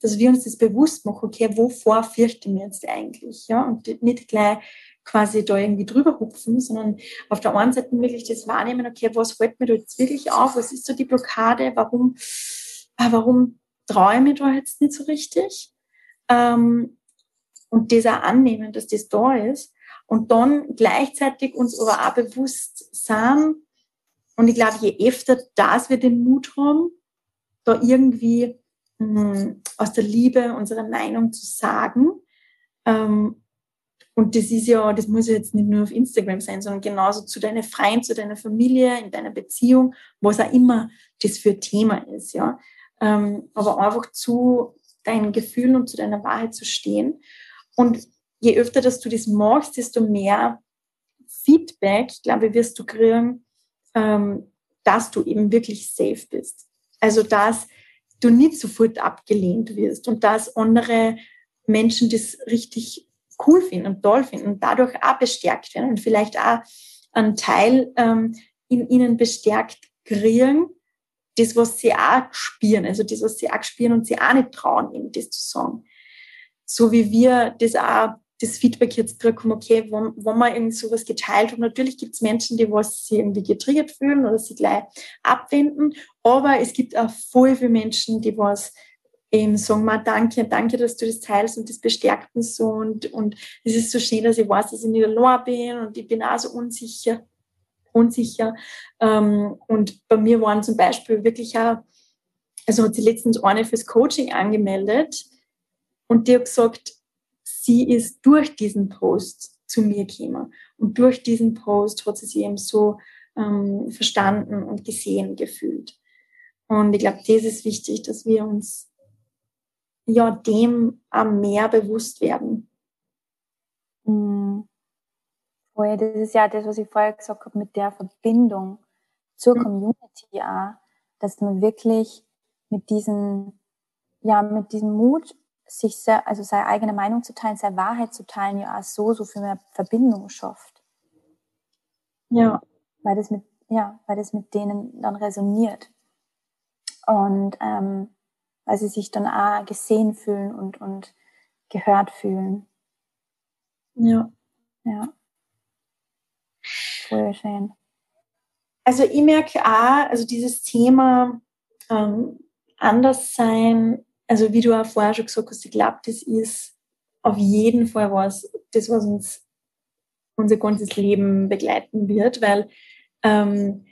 dass wir uns das bewusst machen, okay, wovor fürchten wir jetzt eigentlich, ja, und nicht gleich quasi da irgendwie drüber hupfen, sondern auf der einen Seite wirklich das wahrnehmen, okay, was fällt mir da jetzt wirklich auf? Was ist so die Blockade? Warum, ah, warum traue ich da jetzt nicht so richtig? Ähm, und das auch annehmen, dass das da ist. Und dann gleichzeitig uns aber auch bewusst sein. Und ich glaube, je öfter das wir den Mut haben, da irgendwie mh, hm, aus der Liebe unsere Meinung zu sagen, ähm, und das ist ja, das muss ja jetzt nicht nur auf Instagram sein, sondern genauso zu deinen Freunden, zu deiner Familie, in deiner Beziehung, was auch immer das für Thema ist, ja. Ähm, aber einfach zu deinen Gefühlen und zu deiner Wahrheit zu stehen. Und je öfter, dass du das machst, desto mehr Feedback, glaube ich, wirst du kriegen, ähm, dass du eben wirklich safe bist. Also, dass du nicht sofort abgelehnt wirst und dass andere Menschen das richtig cool finden und toll finden und dadurch auch bestärkt werden und vielleicht auch einen Teil ähm, in ihnen bestärkt kriegen, das, was sie auch spüren, also das, was sie auch spüren und sie auch nicht trauen, ihnen das zu sagen. So wie wir das auch, das Feedback jetzt kriegen, okay, wenn, wenn man irgend sowas geteilt hat, natürlich gibt es Menschen, die was sie irgendwie getriggert fühlen oder sie gleich abwenden, aber es gibt auch voll viele Menschen, die was eben sagen, mal danke, danke, dass du das teilst und das bestärkt mich so und, und es ist so schön, dass ich weiß, dass ich nicht allein bin und ich bin auch so unsicher, unsicher. Ähm, und bei mir waren zum Beispiel wirklich auch, also hat sie letztens eine fürs Coaching angemeldet und die hat gesagt, sie ist durch diesen Post zu mir gekommen und durch diesen Post hat sie sich eben so ähm, verstanden und gesehen gefühlt. Und ich glaube, das ist wichtig, dass wir uns ja dem am mehr bewusst werden. Mhm. das ist ja das, was ich vorher gesagt habe, mit der Verbindung zur mhm. Community auch, dass man wirklich mit diesem, ja, mit diesem Mut, sich sehr, also seine eigene Meinung zu teilen, seine Wahrheit zu teilen, ja auch so, so viel mehr Verbindung schafft. Ja. Weil das mit, ja, weil das mit denen dann resoniert. Und ähm, weil sie sich dann auch gesehen fühlen und, und gehört fühlen. Ja. Ja. Voll schön. Also ich merke auch, also dieses Thema ähm, anders sein, also wie du auch vorher schon gesagt hast, ich glaube, das ist auf jeden Fall was, das, was uns unser ganzes Leben begleiten wird, weil ähm,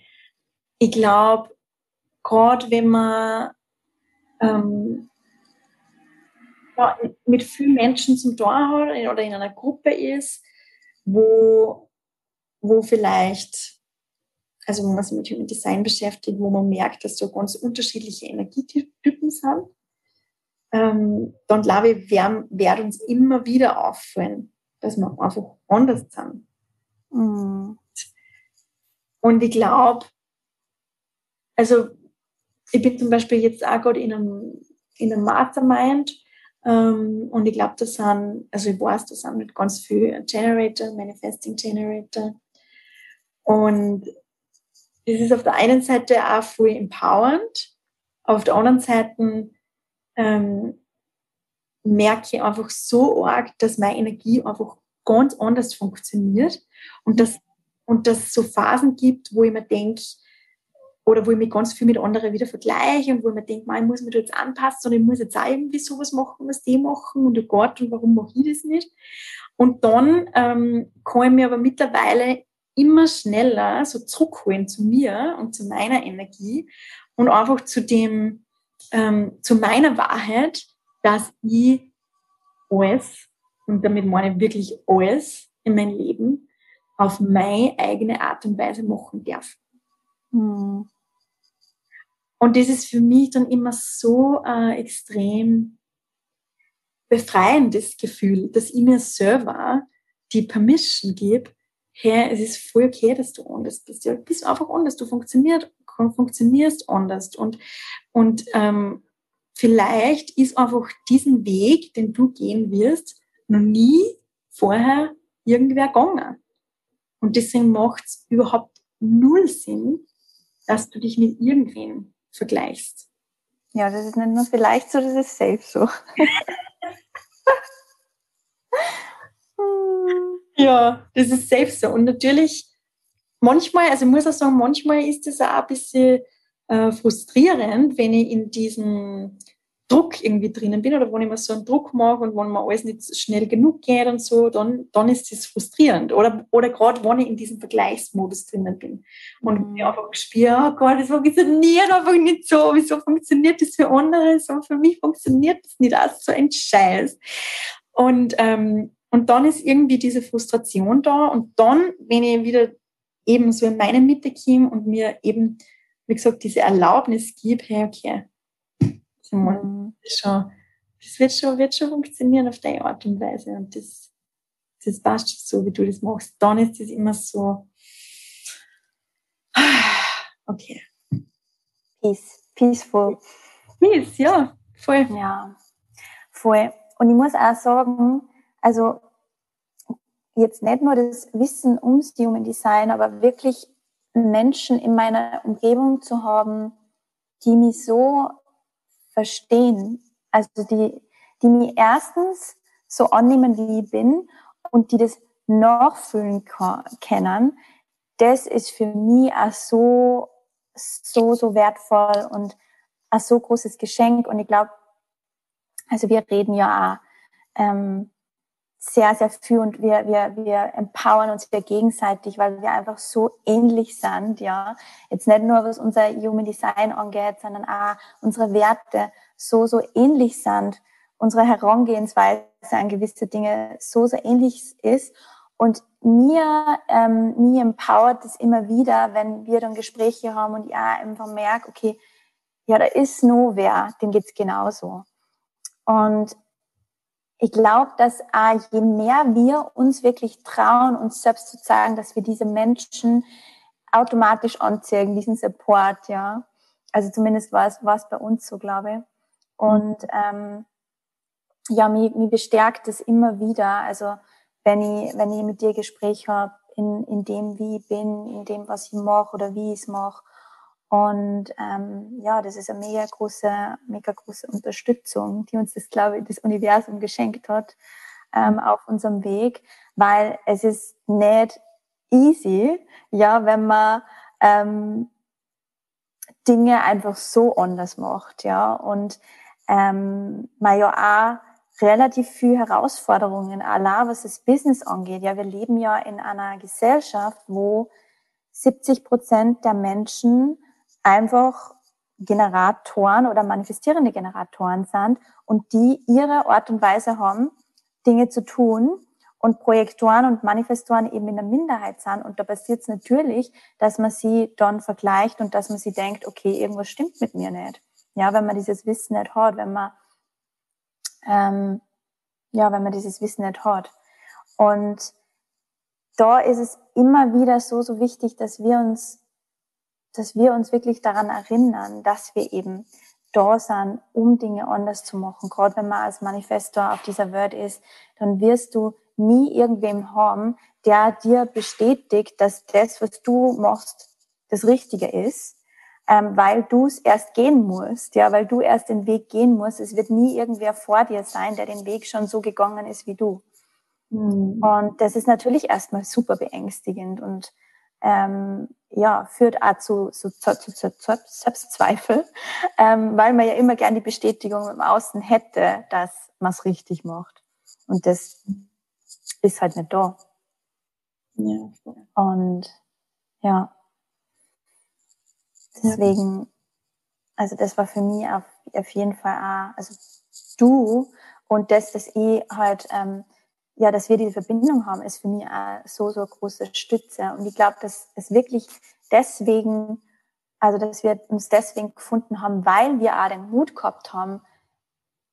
ich glaube, gerade wenn man ähm, ja, mit vielen Menschen zum Tor hat oder in einer Gruppe ist, wo, wo vielleicht, also wenn man sich mit Human Design beschäftigt, wo man merkt, dass so ganz unterschiedliche Energietypen sind, ähm, dann glaube ich, werden, werden uns immer wieder auffallen, dass wir einfach anders sind. Mhm. Und ich glaube, also ich bin zum Beispiel jetzt auch gerade in einem, in einem Mastermind ähm, und ich glaube, das sind, also ich weiß, das sind mit ganz viel Generator, Manifesting Generator. Und das ist auf der einen Seite auch voll empowernd, auf der anderen Seite ähm, merke ich einfach so arg, dass meine Energie einfach ganz anders funktioniert und dass, und dass es so Phasen gibt, wo ich mir denke, oder wo ich mich ganz viel mit anderen wieder vergleiche und wo ich mir denke, ich muss mich da jetzt anpassen und ich muss jetzt auch irgendwie sowas machen, was die machen und oh Gott, und warum mache ich das nicht? Und dann ähm, kann ich mir aber mittlerweile immer schneller so zurückholen zu mir und zu meiner Energie und einfach zu dem, ähm, zu meiner Wahrheit, dass ich alles, und damit meine ich wirklich alles in meinem Leben, auf meine eigene Art und Weise machen darf. Hm. Und das ist für mich dann immer so äh, extrem befreiendes Gefühl, dass ich mir selber die Permission gebe, hey, es ist voll okay, dass du anders bist. Du bist einfach anders, du funktionierst, funktionierst anders. Und, und ähm, vielleicht ist einfach diesen Weg, den du gehen wirst, noch nie vorher irgendwer gegangen. Und deswegen macht es überhaupt null Sinn, dass du dich mit irgendwem vergleichst. Ja, das ist nicht nur vielleicht so, das ist safe so. ja, das ist selbst so. Und natürlich, manchmal, also ich muss auch sagen, manchmal ist es auch ein bisschen äh, frustrierend, wenn ich in diesem Druck irgendwie drinnen bin oder wenn ich mir so einen Druck mache und wenn mir alles nicht schnell genug geht und so, dann, dann ist es frustrierend. Oder, oder gerade wenn ich in diesem Vergleichsmodus drinnen bin und mhm. ich einfach spüre, oh Gott, das funktioniert einfach nicht so, wieso funktioniert das für andere so, für mich funktioniert das nicht, das ist so ein Scheiß. Und, ähm, und dann ist irgendwie diese Frustration da und dann, wenn ich wieder eben so in meine Mitte komme und mir eben, wie gesagt, diese Erlaubnis gebe, hey, okay, mhm. das, schon, das wird, schon, wird schon funktionieren auf deine Art und Weise und das, das passt so, wie du das machst. Dann ist es immer so, okay. Peace, peaceful. Peace, ja, voll. Ja, voll. Und ich muss auch sagen, also jetzt nicht nur das Wissen ums Human Design, aber wirklich Menschen in meiner Umgebung zu haben, die mich so verstehen, also die, die mich erstens so annehmen, wie ich bin und die das nachfühlen können, das ist für mich auch so, so, so wertvoll und ein so großes Geschenk. Und ich glaube, also wir reden ja auch ähm, sehr, sehr viel und wir, wir, wir empowern uns wieder gegenseitig, weil wir einfach so ähnlich sind, ja. Jetzt nicht nur, was unser Human Design angeht, sondern auch unsere Werte so, so ähnlich sind, unsere Herangehensweise an gewisse Dinge so, so ähnlich ist. Und mir, ähm, mir empowert es immer wieder, wenn wir dann Gespräche haben und ich auch einfach merke, okay, ja, da ist nur wer, dem geht's genauso. Und ich glaube, dass äh, je mehr wir uns wirklich trauen, uns selbst zu sagen, dass wir diese Menschen automatisch anziehen, diesen Support, ja. Also zumindest war es, war es bei uns so, glaube ich. Und ähm, ja, mich, mich bestärkt es immer wieder. Also wenn ich, wenn ich mit dir Gespräch habe, in, in dem, wie ich bin, in dem, was ich mache oder wie ich es mache. Und ähm, ja, das ist eine mega große, mega große Unterstützung, die uns das, glaube ich, das Universum geschenkt hat ähm, auf unserem Weg, weil es ist nicht easy, ja, wenn man ähm, Dinge einfach so anders macht, ja, und ähm, man ja auch relativ viel Herausforderungen, allein was das Business angeht. Ja, wir leben ja in einer Gesellschaft, wo 70 Prozent der Menschen einfach Generatoren oder manifestierende Generatoren sind und die ihre Art und Weise haben, Dinge zu tun und Projektoren und Manifestoren eben in der Minderheit sind. Und da passiert es natürlich, dass man sie dann vergleicht und dass man sie denkt, okay, irgendwas stimmt mit mir nicht. Ja, wenn man dieses Wissen nicht hat, wenn man, ähm, ja, wenn man dieses Wissen nicht hat. Und da ist es immer wieder so, so wichtig, dass wir uns dass wir uns wirklich daran erinnern, dass wir eben da sind, um Dinge anders zu machen. Gerade wenn man als Manifestor auf dieser Welt ist, dann wirst du nie irgendwem haben, der dir bestätigt, dass das, was du machst, das Richtige ist, ähm, weil du es erst gehen musst, ja, weil du erst den Weg gehen musst. Es wird nie irgendwer vor dir sein, der den Weg schon so gegangen ist wie du. Mhm. Und das ist natürlich erstmal super beängstigend und ähm, ja, führt auch zu, zu, zu, zu, zu Selbstzweifel, ähm, weil man ja immer gern die Bestätigung im Außen hätte, dass man es richtig macht. Und das ist halt nicht da. Ja. Und ja, deswegen, also das war für mich auf, auf jeden Fall auch, also du und das, dass ich halt ähm, ja, dass wir diese Verbindung haben, ist für mich auch so, so eine große Stütze. Und ich glaube, dass es wirklich deswegen, also dass wir uns deswegen gefunden haben, weil wir auch den Mut gehabt haben,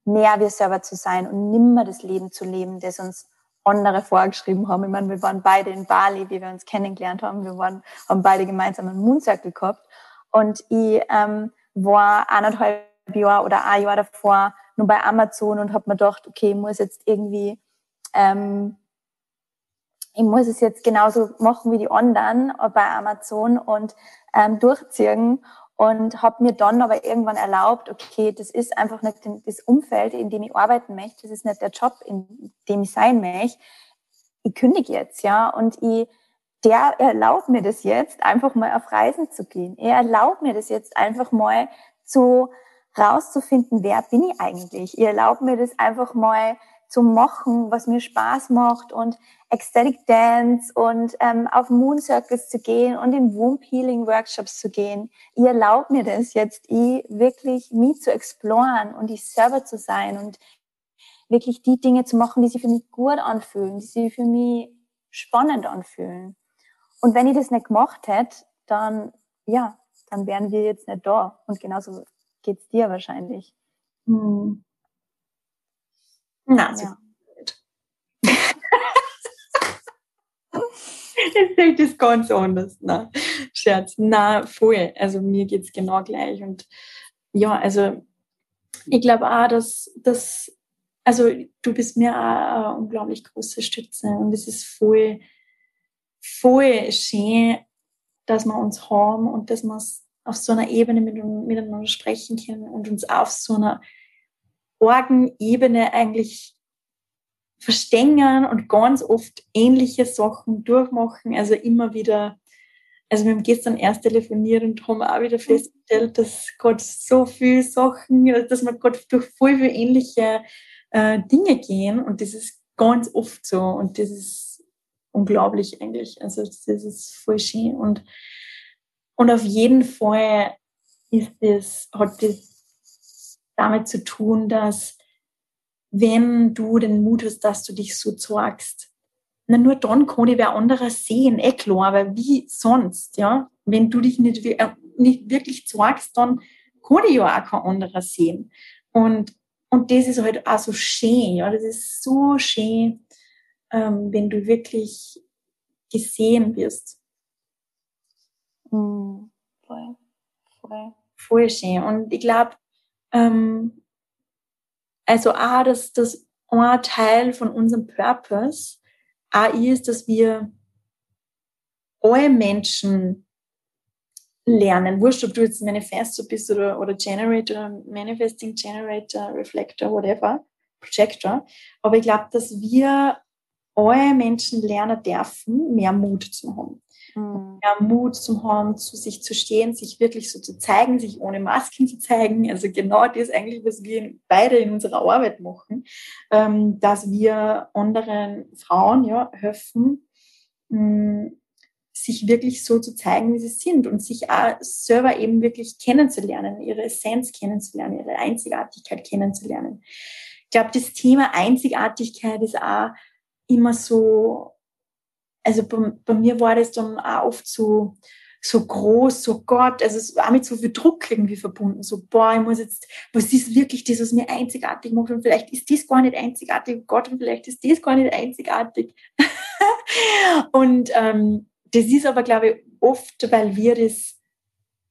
mehr wir selber zu sein und nimmer das Leben zu leben, das uns andere vorgeschrieben haben. Ich meine, wir waren beide in Bali, wie wir uns kennengelernt haben. Wir waren, haben beide gemeinsam einen Mooncircle gehabt. Und ich ähm, war eineinhalb Jahre oder ein Jahr davor nur bei Amazon und habe mir gedacht, okay, ich muss jetzt irgendwie ähm, ich muss es jetzt genauso machen wie die anderen bei Amazon und ähm, durchziehen und habe mir dann aber irgendwann erlaubt, okay, das ist einfach nicht das Umfeld, in dem ich arbeiten möchte, das ist nicht der Job, in dem ich sein möchte. ich kündige jetzt, ja, und ich, der erlaubt mir das jetzt, einfach mal auf Reisen zu gehen. Er erlaubt mir das jetzt einfach mal zu rauszufinden, wer bin ich eigentlich. Ihr erlaubt mir das einfach mal zu machen, was mir Spaß macht und Ecstatic Dance und ähm, auf Moon Circles zu gehen und in Womb Healing Workshops zu gehen. Ihr erlaubt mir das jetzt, ich wirklich mich zu exploren und ich selber zu sein und wirklich die Dinge zu machen, die sich für mich gut anfühlen, die sich für mich spannend anfühlen. Und wenn ich das nicht gemacht hätte, dann, ja, dann wären wir jetzt nicht da. Und genauso geht's dir wahrscheinlich. Hm. Na, ja. Ich sehe das ganz anders. Na, Scherz. Na, voll. Also mir geht's genau gleich. Und ja, also ich glaube auch, dass, dass also du bist mir auch eine unglaublich große Stütze und es ist voll, voll schön, dass wir uns haben und dass wir auf so einer Ebene mit, miteinander sprechen können und uns auf so einer Orgenebene eigentlich verstängern und ganz oft ähnliche Sachen durchmachen. Also immer wieder, also wir haben gestern erst telefoniert und haben auch wieder festgestellt, dass Gott so viele Sachen, dass wir Gott durch voll viele ähnliche äh, Dinge gehen und das ist ganz oft so und das ist unglaublich eigentlich. Also das ist voll schön und, und auf jeden Fall ist das, hat das damit zu tun, dass wenn du den Mut hast, dass du dich so zeigst, na, nur dann kann ich wer anderer sehen, eh klar, weil wie sonst, ja? Wenn du dich nicht, äh, nicht wirklich zeigst, dann kann ich ja auch kein anderer sehen. Und und das ist halt auch so schön, ja, das ist so schön, ähm, wenn du wirklich gesehen wirst. Mm, voll, voll. Voll schön. Und ich glaube, ähm, also auch, dass das ein Teil von unserem Purpose auch ist, dass wir alle Menschen lernen. Wurscht, ob du jetzt Manifesto bist oder, oder Generator, Manifesting Generator, Reflector, whatever, Projector. Aber ich glaube, dass wir alle Menschen lernen dürfen, mehr Mut zu haben. Mhm. Mehr Mut zu haben, zu sich zu stehen, sich wirklich so zu zeigen, sich ohne Masken zu zeigen. Also genau das eigentlich, was wir beide in unserer Arbeit machen, ähm, dass wir anderen Frauen ja helfen, mh, sich wirklich so zu zeigen, wie sie sind und sich auch selber eben wirklich kennenzulernen, ihre Essenz kennenzulernen, ihre Einzigartigkeit kennenzulernen. Ich glaube, das Thema Einzigartigkeit ist auch immer so, also bei, bei mir war das dann auch oft so, so groß, so Gott, also es war mit so viel Druck irgendwie verbunden, so boah, ich muss jetzt, was ist wirklich das, was mir einzigartig macht und vielleicht ist das gar nicht einzigartig, Gott, und vielleicht ist das gar nicht einzigartig. und ähm, das ist aber, glaube ich, oft, weil wir das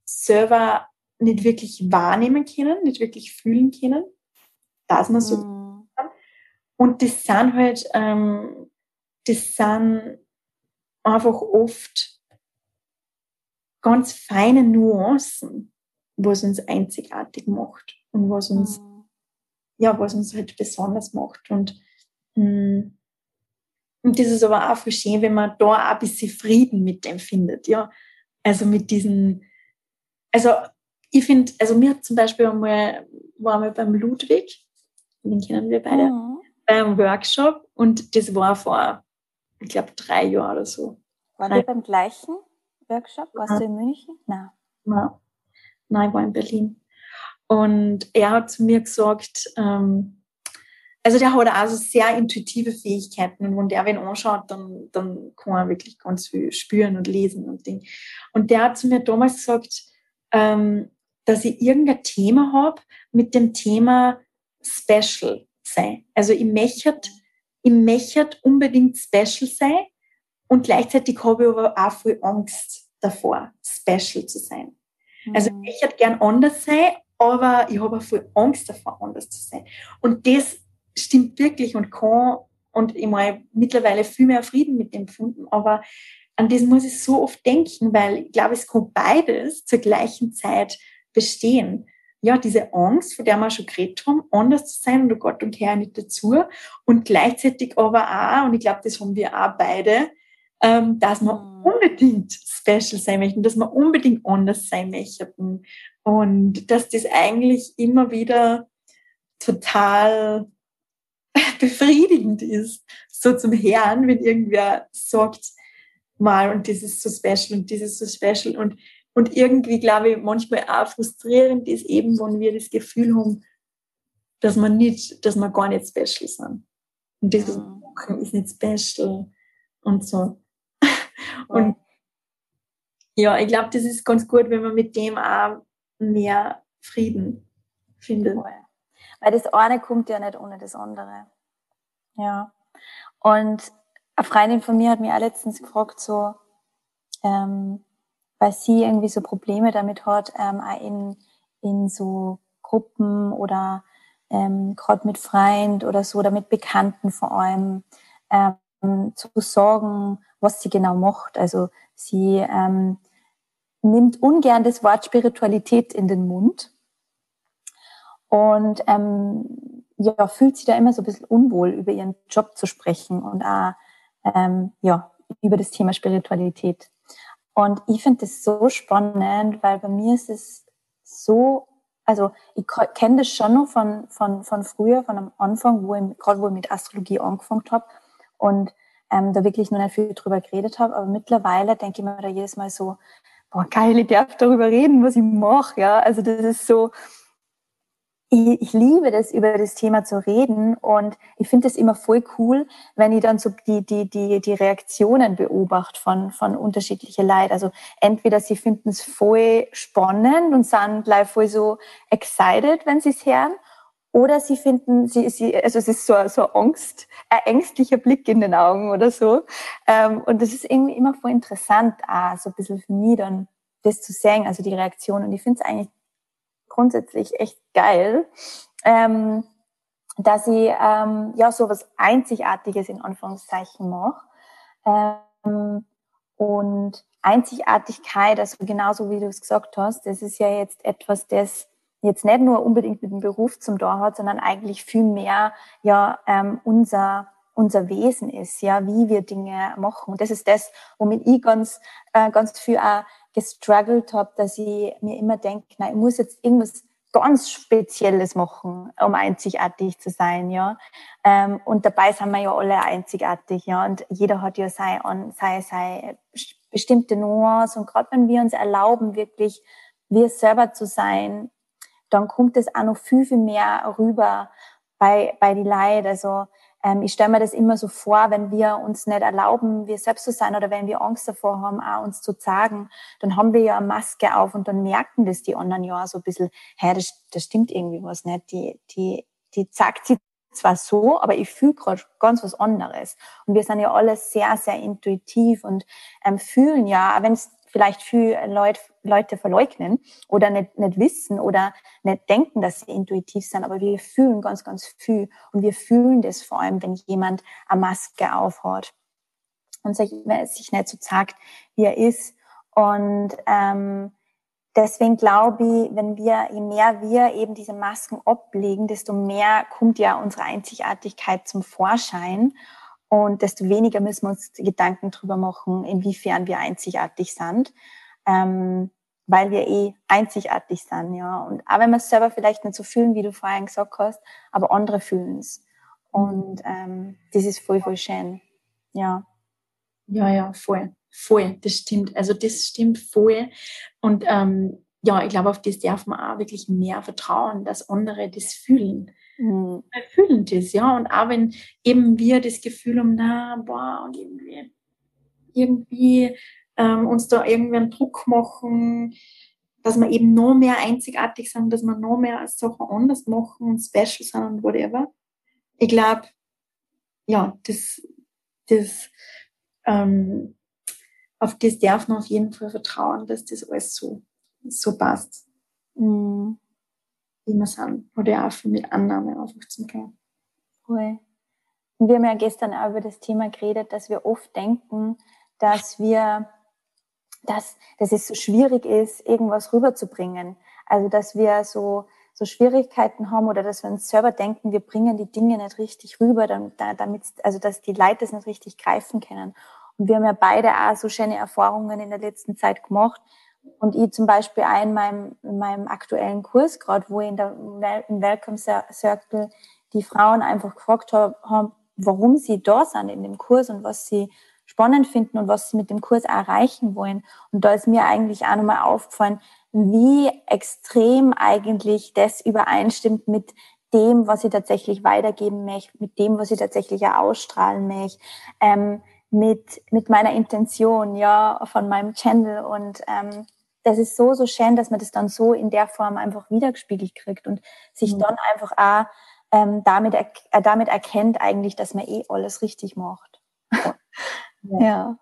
selber nicht wirklich wahrnehmen können, nicht wirklich fühlen können, dass man so mhm. Und das sind halt, ähm, das sind einfach oft ganz feine Nuancen, was uns einzigartig macht und was uns, mhm. ja, was uns halt besonders macht. Und mh, mm, und das ist aber auch voll schön, wenn man da auch ein bisschen Frieden mit dem findet, ja. Also mit diesen, also ich finde, also mir hat zum Beispiel einmal, war mal beim Ludwig, den kennen wir beide, mhm. beim Workshop und das war vor, ich glaube, drei Jahren oder so. War wir beim gleichen Workshop? Warst ja. du in München? Nein. Nein. Nein, ich war in Berlin. Und er hat zu mir gesagt, ähm, also der hat also sehr intuitive Fähigkeiten und wenn der wen anschaut, dann, dann kann er wirklich ganz viel spüren und lesen und Ding. Und der hat zu mir damals gesagt, ähm, dass ich irgendein Thema habe mit dem Thema Special sein. Also ich möchte, ich möchte unbedingt Special sein und gleichzeitig habe ich aber auch viel Angst davor, Special zu sein. Also mhm. ich hätte gern anders sein, aber ich habe auch viel Angst davor, anders zu sein. Und das stimmt wirklich und kann und ich meine mittlerweile viel mehr Frieden mit dem empfunden, aber an das muss ich so oft denken, weil ich glaube, es kann beides zur gleichen Zeit bestehen. Ja, diese Angst, von der wir schon geredet haben, anders zu sein und oh Gott und gehöre nicht dazu. Und gleichzeitig aber auch, und ich glaube, das haben wir auch beide, ähm, dass wir mhm. unbedingt special sein möchten, dass wir unbedingt anders sein möchten. Und dass das eigentlich immer wieder total befriedigend ist, so zum Herrn, wenn irgendwer sagt, mal, und das ist so special und das ist so special. Und und irgendwie, glaube ich, manchmal auch frustrierend ist eben, wenn wir das Gefühl haben, dass wir nicht, dass wir gar nicht special sind. Und das, was wir machen, ist nicht special und so. Und ja, ich glaube, das ist ganz gut, wenn man mit dem auch mehr Frieden findet. Weil das eine kommt ja nicht ohne das andere. Ja. Und eine Freundin von mir hat mir auch letztens gefragt, so, ähm, weil sie irgendwie so Probleme damit hat, ähm, auch in, in so Gruppen oder ähm, gerade mit Freund oder so oder mit Bekannten vor allem ähm, zu sorgen, was sie genau macht. Also sie ähm, nimmt ungern das Wort Spiritualität in den Mund und ähm, ja, fühlt sich da immer so ein bisschen unwohl, über ihren Job zu sprechen und auch ähm, ja, über das Thema Spiritualität. Und ich finde das so spannend, weil bei mir ist es so, also ich kenne das schon noch von, von, von früher, von am Anfang, wo ich, gerade wo ich mit Astrologie angefangen habe und ähm, da wirklich noch nicht viel drüber geredet habe. Aber mittlerweile denke ich mir da jedes Mal so, boah, geil, ich darf darüber reden, was ich mache. Ja, also das ist so, ich, ich liebe das, über das Thema zu reden und ich finde es immer voll cool, wenn ich dann so die, die, die, die Reaktionen beobachte von, von unterschiedlichen Leuten. Also entweder sie finden es voll spannend und sind gleich voll so excited, wenn sie es hören, oder sie finden, sie, sie, also es ist so, so Angst, ein ängstlicher Blick in den Augen oder so. Ähm, und das ist irgendwie immer voll interessant, auch so ein bisschen für mich dann das zu sehen, also die Reaktion. Und ich finde es eigentlich grundsätzlich echt geil, ähm, dass ich ähm, ja so was Einzigartiges in Anführungszeichen mache. Ähm, und Einzigartigkeit, also genauso wie du es gesagt hast, das ist ja jetzt etwas, das jetzt nicht nur unbedingt mit dem Beruf zum Tor hat, sondern eigentlich viel mehr ja ähm, unser unser Wesen ist, ja, wie wir Dinge machen. Und das ist das, womit ich ganz, äh, ganz viel auch gestruggelt habe, dass ich mir immer denke, na, ich muss jetzt irgendwas ganz Spezielles machen, um einzigartig zu sein, ja. Ähm, und dabei sind wir ja alle einzigartig, ja. Und jeder hat ja seine, seine, seine bestimmte Nuance. Und gerade wenn wir uns erlauben, wirklich wir selber zu sein, dann kommt es auch noch viel, viel mehr rüber bei, bei die Leid. Also ähm, ich stelle mir das immer so vor, wenn wir uns nicht erlauben, wir selbst zu sein oder wenn wir Angst davor haben, auch uns zu sagen, dann haben wir ja eine Maske auf und dann merken das die anderen ja so ein bisschen, hey, das, das stimmt irgendwie was nicht. Die, die, die sagt sie zwar so, aber ich fühle gerade ganz was anderes. Und wir sind ja alle sehr, sehr intuitiv und ähm, fühlen ja, wenn es vielleicht viele Leute, Leute verleugnen oder nicht, nicht wissen oder nicht denken, dass sie intuitiv sind, aber wir fühlen ganz, ganz viel und wir fühlen das vor allem, wenn jemand eine Maske aufhat und sich, sich nicht so zeigt, wie er ist. Und ähm, deswegen glaube ich, wenn wir, je mehr wir eben diese Masken ablegen, desto mehr kommt ja unsere Einzigartigkeit zum Vorschein. Und desto weniger müssen wir uns Gedanken drüber machen, inwiefern wir einzigartig sind, ähm, weil wir eh einzigartig sind, ja. Und auch wenn wir es selber vielleicht nicht so fühlen, wie du vorhin gesagt hast, aber andere fühlen es. Und ähm, das ist voll, voll schön, ja. Ja, ja, voll, voll, das stimmt. Also das stimmt voll. Und ähm, ja, ich glaube, auf das darf man auch wirklich mehr vertrauen, dass andere das fühlen. Mhm. Wir fühlen das, ja. Und auch wenn eben wir das Gefühl haben, na, boah, und irgendwie, irgendwie ähm, uns da irgendwie einen Druck machen, dass wir eben noch mehr einzigartig sind, dass wir noch mehr Sachen anders machen und special sind und whatever. Ich glaube, ja, das, das, ähm, auf das darf man auf jeden Fall vertrauen, dass das alles so, so passt. Mhm wie wir sind. Oder auch viel mit Annahme einfach zum gehen. Cool. Wir haben ja gestern auch über das Thema geredet, dass wir oft denken, dass wir, dass, dass es so schwierig ist, irgendwas rüberzubringen. Also, dass wir so, so Schwierigkeiten haben oder dass wir uns selber denken, wir bringen die Dinge nicht richtig rüber, damit, also, dass die Leute das nicht richtig greifen können. Und wir haben ja beide auch so schöne Erfahrungen in der letzten Zeit gemacht. Und ich zum Beispiel auch in meinem, in meinem aktuellen Kurs, gerade wo ich in der, im Welcome Circle die Frauen einfach gefragt haben, warum sie da sind in dem Kurs und was sie spannend finden und was sie mit dem Kurs erreichen wollen. Und da ist mir eigentlich auch nochmal aufgefallen, wie extrem eigentlich das übereinstimmt mit dem, was ich tatsächlich weitergeben möchte, mit dem, was ich tatsächlich auch ausstrahlen möchte, ähm, mit, mit meiner Intention, ja, von meinem Channel und ähm, das ist so, so schön, dass man das dann so in der Form einfach wiedergespiegelt kriegt und sich mhm. dann einfach auch ähm, damit, er, äh, damit erkennt eigentlich, dass man eh alles richtig macht. Ja. ja.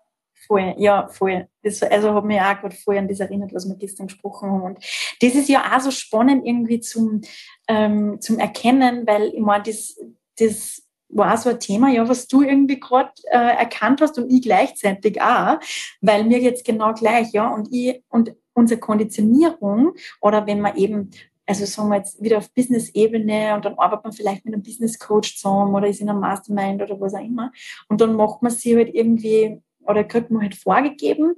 Voll, ja, voll. Das, also hat mich auch gerade voll an das erinnert, was wir gestern gesprochen haben. Und das ist ja auch so spannend irgendwie zum, ähm, zum Erkennen, weil ich meine, das, das war so ein Thema, ja, was du irgendwie gerade äh, erkannt hast und ich gleichzeitig auch, weil mir jetzt genau gleich, ja, und ich und unsere Konditionierung oder wenn man eben also sagen wir jetzt wieder auf Business-Ebene und dann arbeitet man vielleicht mit einem Business-Coach zusammen oder ist in einem Mastermind oder was auch immer. Und dann macht man sie halt irgendwie oder kriegt man halt vorgegeben,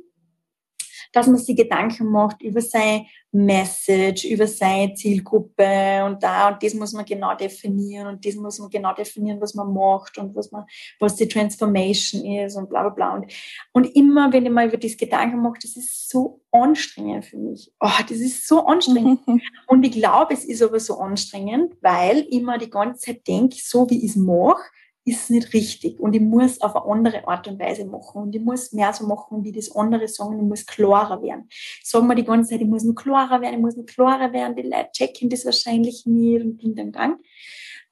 dass man sich Gedanken macht über seine Message, über seine Zielgruppe und da und das muss man genau definieren und das muss man genau definieren, was man macht und was man, was die Transformation ist und bla bla bla. Und, und immer, wenn ich mal über das Gedanken mache, das ist so anstrengend für mich. Oh, das ist so anstrengend. und ich glaube, es ist aber so anstrengend, weil ich immer die ganze Zeit denke, so wie ich es mache, ist nicht richtig und ich muss auf eine andere Art und Weise machen und ich muss mehr so machen, wie das andere sagen, ich muss klarer werden. Sagen wir die ganze Zeit, ich muss nur klarer werden, ich muss nur klarer werden, die Leute checken das wahrscheinlich nicht und in den Gang.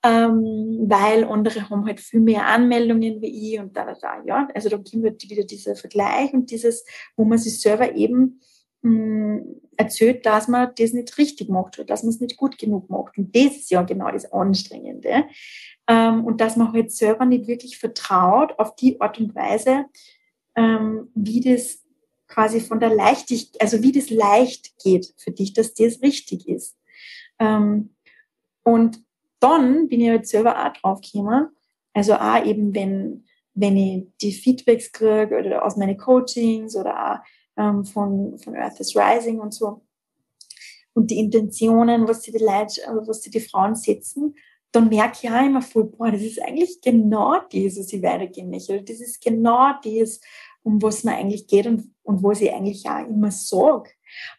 Ähm, weil andere haben halt viel mehr Anmeldungen wie ich und da, da, da, ja. Also da kommt wieder dieser Vergleich und dieses, wo man sich selber eben mh, erzählt, dass man das nicht richtig macht oder dass man es nicht gut genug macht. Und das ist ja genau das Anstrengende, ähm, und dass man halt selber nicht wirklich vertraut auf die Art und Weise, ähm, wie das quasi von der Leichtigkeit, also wie das leicht geht für dich, dass das richtig ist. Ähm, und dann bin ich halt selber auch drauf gekommen, also auch eben, wenn, wenn ich die Feedbacks kriege oder aus meinen Coachings oder auch ähm, von, von Earth is Rising und so und die Intentionen, was sie die Leute, was sie die Frauen setzen, dann merke ich auch immer voll, boah, das ist eigentlich genau das, was ich weitergehen möchte. Das ist genau das, um was man eigentlich geht und, und was ich eigentlich auch immer sage.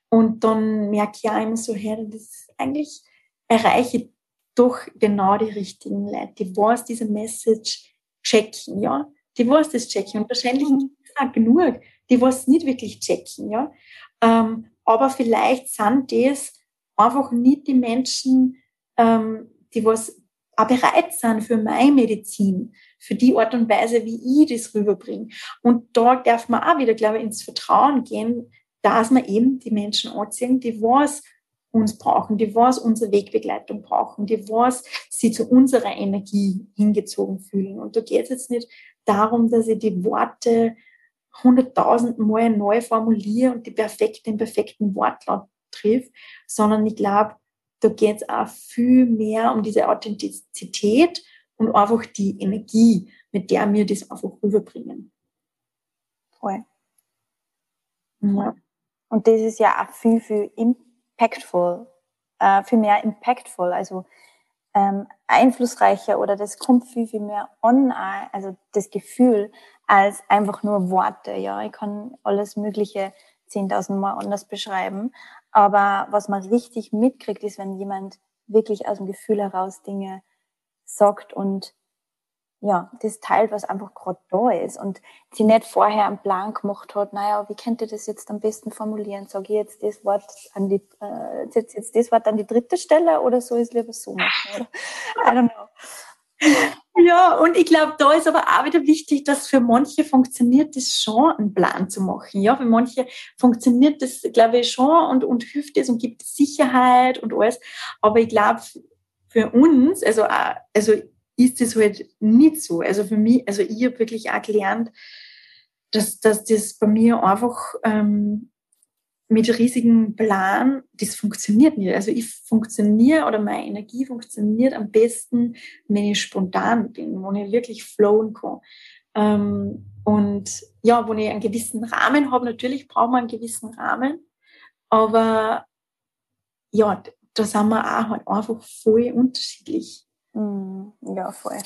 Und dann merke ich auch immer so, hey, das ist eigentlich erreiche ich doch genau die richtigen Leute, die was diese Message checken, ja. Die was das checken. Und wahrscheinlich mhm. auch genug, die was nicht wirklich checken, ja. Ähm, aber vielleicht sind das einfach nicht die Menschen, ähm, die was auch bereit sind für meine Medizin, für die Art und Weise, wie ich das rüberbringe. Und da darf man auch wieder, glaube ich, ins Vertrauen gehen, dass man eben die Menschen anziehen, die was uns brauchen, die was unsere Wegbegleitung brauchen, die was sie zu unserer Energie hingezogen fühlen. Und da geht es jetzt nicht darum, dass ich die Worte hunderttausend Mal neu formuliere und die perfekte, den perfekten Wortlaut triff, sondern ich glaube, da geht es auch viel mehr um diese Authentizität und einfach die Energie, mit der wir das einfach rüberbringen. Voll. Ja. Und das ist ja auch viel, viel impactful, äh, viel mehr impactful, also ähm, einflussreicher oder das kommt viel, viel mehr on, also das Gefühl, als einfach nur Worte. Ja, ich kann alles Mögliche 10.000 Mal anders beschreiben, aber was man richtig mitkriegt, ist, wenn jemand wirklich aus dem Gefühl heraus Dinge sagt und ja, das teilt, was einfach gerade da ist und sie nicht vorher einen Plan gemacht hat, naja, wie könnte das jetzt am besten formulieren? Sage ich jetzt das Wort an die, äh, jetzt, jetzt das Wort an die dritte Stelle oder so ist lieber so machen, oder? I don't know. Ja, und ich glaube, da ist aber auch wieder wichtig, dass für manche funktioniert das schon, einen Plan zu machen. Ja, für manche funktioniert das, glaube ich, schon und, und hilft es und gibt Sicherheit und alles. Aber ich glaube, für uns, also, auch, also ist das halt nicht so. Also für mich, also ich habe wirklich auch gelernt, dass, dass das bei mir einfach ähm, mit riesigem Plan, das funktioniert nicht. Also ich funktioniere oder meine Energie funktioniert am besten, wenn ich spontan bin, wenn ich wirklich flowen kann. Ähm, und ja, wo ich einen gewissen Rahmen habe, natürlich braucht man einen gewissen Rahmen, aber ja, da sind wir auch halt einfach voll unterschiedlich. Mm, ja, voll.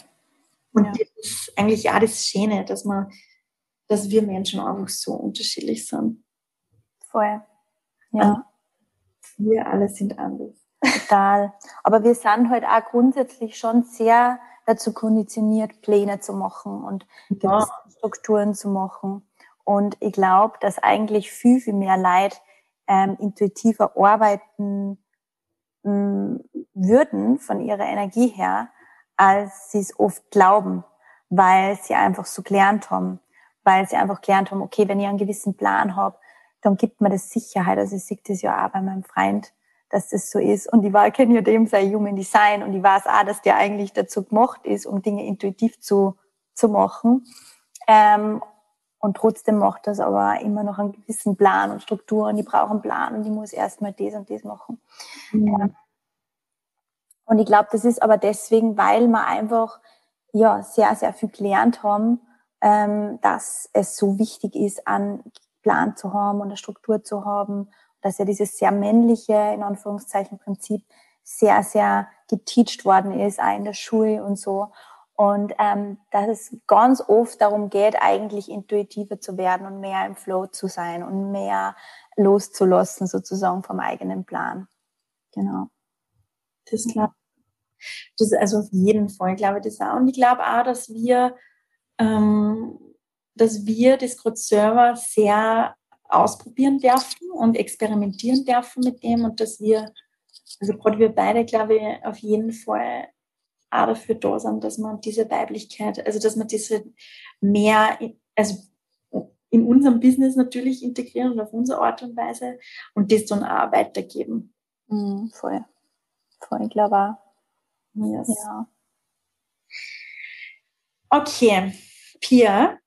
Und ja. das ist eigentlich auch das Schöne, dass man, dass wir Menschen einfach so unterschiedlich sind. Voll. Ja. Und wir alle sind anders. Total. Aber wir sind halt auch grundsätzlich schon sehr dazu konditioniert, Pläne zu machen und ja. Strukturen zu machen. Und ich glaube, dass eigentlich viel, viel mehr Leid ähm, intuitiver arbeiten mh, würden von ihrer Energie her, als sie es oft glauben, weil sie einfach so gelernt haben, weil sie einfach gelernt haben, okay, wenn ich einen gewissen Plan habe, dann gibt mir das Sicherheit. Also ich sehe das ja auch bei meinem Freund, dass das so ist. Und ich war, kenne ja dem sein Human Design und ich weiß auch, dass der eigentlich dazu gemacht ist, um Dinge intuitiv zu, zu machen. Ähm, und trotzdem macht das aber immer noch einen gewissen Plan und Struktur und ich brauche einen Plan und ich muss erstmal das und das machen. Mhm. Ähm, und ich glaube, das ist aber deswegen, weil wir einfach ja sehr, sehr viel gelernt haben, ähm, dass es so wichtig ist, einen Plan zu haben und eine Struktur zu haben, dass ja dieses sehr männliche, in Anführungszeichen, Prinzip sehr, sehr geteacht worden ist, auch in der Schule und so. Und ähm, dass es ganz oft darum geht, eigentlich intuitiver zu werden und mehr im Flow zu sein und mehr loszulassen, sozusagen vom eigenen Plan. Genau. Das glaube das also auf jeden Fall, ich glaube das auch. Und ich glaube auch, dass wir, ähm, dass wir das selber sehr ausprobieren dürfen und experimentieren dürfen mit dem und dass wir, also gerade wir beide, glaube ich, auf jeden Fall auch dafür da sind, dass man diese Weiblichkeit, also dass man diese mehr, also in unserem Business natürlich integrieren und auf unsere Art und Weise und das dann auch weitergeben. Mhm, voll. Voll, ich glaube auch. Yes. Ja. Okay, Pia,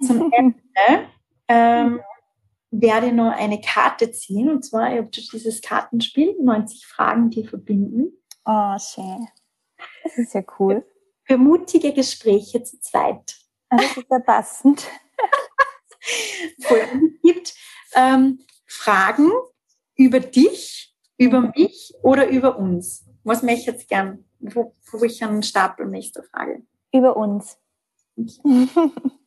zum Ende ähm, werde ich noch eine Karte ziehen. Und zwar, ich habe dieses Kartenspiel, 90 Fragen, die verbinden. Oh, schön. Das ist ja cool. Für mutige Gespräche zu zweit. Ah, das ist ja passend. es gibt ähm, Fragen über dich, über mhm. mich oder über uns. Was möchte ich jetzt gern wo, wo ich einen Stapel nächste Frage. Über uns. Okay.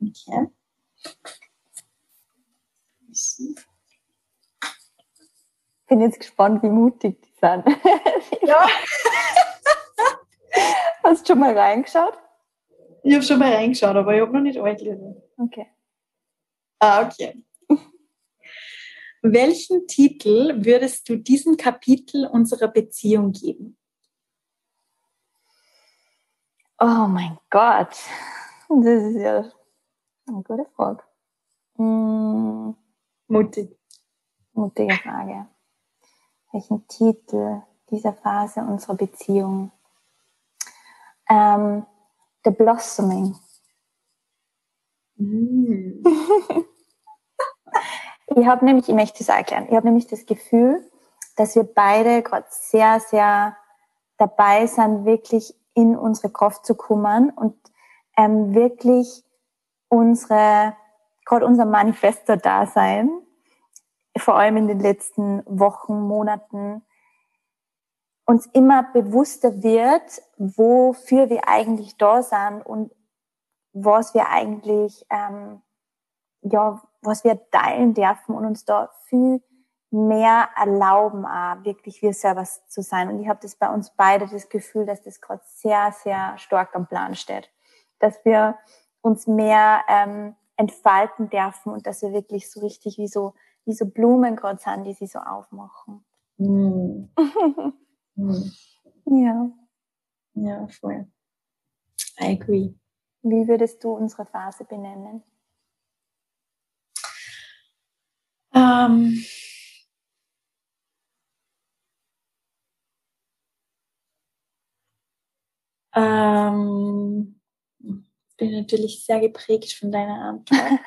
okay. Bin jetzt gespannt, wie mutig die sind. Ja. Hast du schon mal reingeschaut? Ich habe schon mal reingeschaut, aber ich habe noch nicht alle gelesen. Okay. Ah, okay. Welchen Titel würdest du diesem Kapitel unserer Beziehung geben? Oh mein Gott, das ist ja eine gute Frage. Hm. Mutig. Mutige Frage. Welchen Titel dieser Phase unserer Beziehung? Ähm, The Blossoming. Mm. Ich habe nämlich, ich möchte es erklären, ich habe nämlich das Gefühl, dass wir beide gerade sehr, sehr dabei sind, wirklich in unsere Kraft zu kommen und ähm, wirklich unsere, gerade unser Manifesto-Dasein, vor allem in den letzten Wochen, Monaten, uns immer bewusster wird, wofür wir eigentlich da sind und was wir eigentlich ähm, ja was wir teilen dürfen und uns da viel mehr erlauben, auch wirklich wir selber zu sein. Und ich habe das bei uns beide das Gefühl, dass das gerade sehr, sehr stark am Plan steht. Dass wir uns mehr ähm, entfalten dürfen und dass wir wirklich so richtig wie so, wie so Blumen gerade sind, die sie so aufmachen. Mm. mm. Ja. Ja, voll. I agree. Wie würdest du unsere Phase benennen? Ähm, ähm, bin natürlich sehr geprägt von deiner Antwort.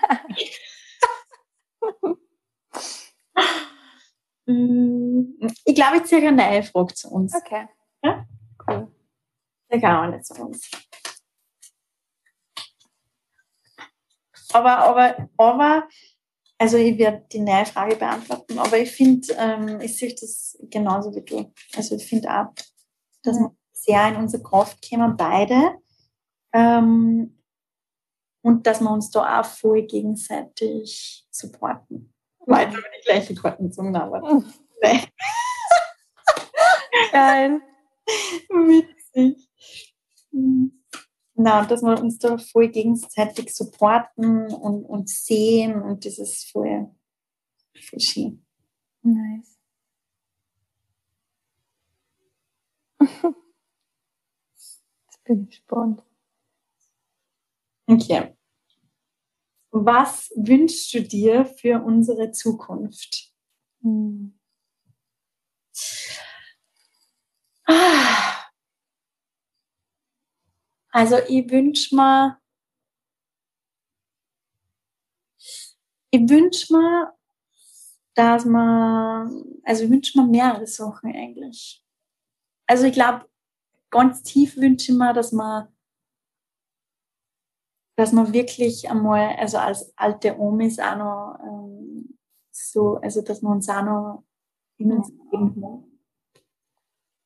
Mm, ich glaube, ich ziehe eine neue Frage zu uns. Okay. Ja? Cool. Ich auch eine zu uns. Aber, aber, aber, also ich werde die neue Frage beantworten, aber ich finde, ähm, ich sehe das genauso wie du. Also ich finde auch, dass wir sehr in unsere Kraft kommen, beide. Ähm, und dass wir uns da auch voll gegenseitig supporten. Weiter über die gleiche Karten zum aber nee. Geil. Witzig. Na, dass wir uns da voll gegenseitig supporten und, und sehen und das ist voll, voll schön. Nice. Jetzt bin ich gespannt. Okay. Was wünschst du dir für unsere Zukunft? Ah. Also ich wünsche mir, ich wünsche mir, dass man, also ich wünsche mir mehrere Sachen eigentlich. Also ich glaube, ganz tief wünsche ich mir, dass man dass man wirklich einmal, also als alte Omis auch noch ähm, so, also dass man uns auch noch in uns Leben hat.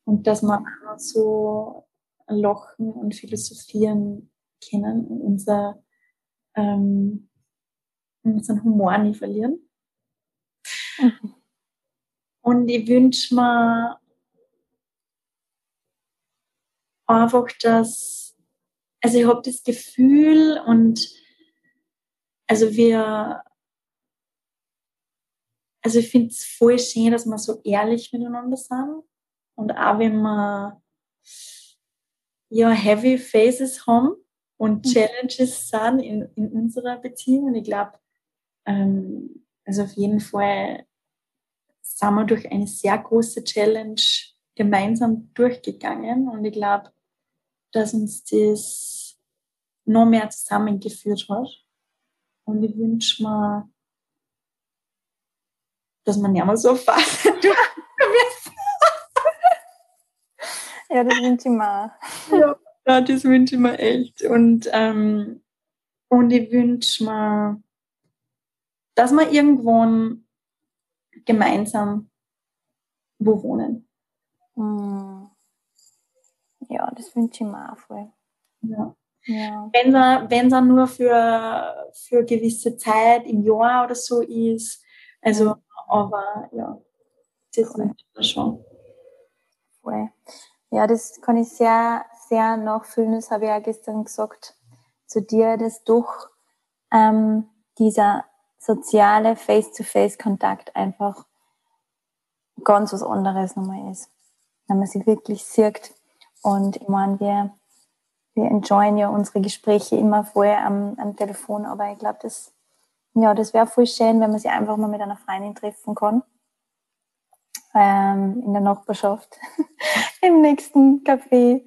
Und dass wir auch noch so lachen und philosophieren können und unser, ähm, unseren Humor nie verlieren. Mhm. Und ich wünsche mir einfach, dass also ich habe das Gefühl und also wir, also ich finde es voll schön, dass wir so ehrlich miteinander sind und auch wenn wir ja heavy Phases haben und Mhm. Challenges sind in, in unserer Beziehung und ich glaube, ähm, also auf jeden Fall sind wir durch eine sehr große Challenge gemeinsam durchgegangen und ich glaube, dass uns das noch mehr zusammengeführt hat. Und ich wünsche mir, dass man nicht mehr so fast Ja, das wünsche ich mir. Ja, das wünsche ich mir echt. Und, ähm, und ich wünsche mir, dass wir irgendwann gemeinsam wo wohnen. Hm. Ja, das wünsche ich mir auch voll. Ja. Ja. Wenn er, wenn er nur für, für gewisse Zeit im Jahr oder so ist. Also, aber ja, das Cool. wünsche ich mir schon. Voll. Ja, das kann ich sehr, sehr nachfühlen. Das habe ich ja gestern gesagt zu dir, dass durch ähm, dieser soziale Face-to-Face-Kontakt einfach ganz was anderes nochmal ist. Wenn man sich wirklich sieht. Und ich meine, wir, wir enjoyen ja unsere Gespräche immer vorher am, am Telefon, aber ich glaube, das, ja, das wäre voll schön, wenn man sich einfach mal mit einer Freundin treffen kann. Ähm, in der Nachbarschaft, im nächsten Café.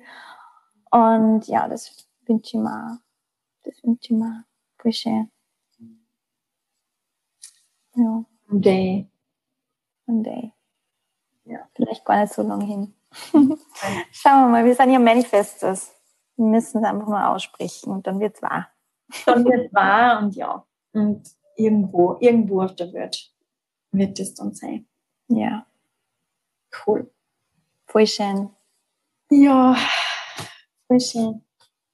Und ja, das wünsche ich mir. Das wünsche ich mir. Voll schön. Ja, Day. one day. Ja. Vielleicht gar nicht so lange hin. Schauen wir mal, wir sind ja Manifestors. Wir müssen es einfach mal aussprechen und dann wird's wahr. Dann wird wahr und ja. Und irgendwo, irgendwo auf der Welt wird es dann sein. Ja, Cool. voll schön. Ja, voll schön.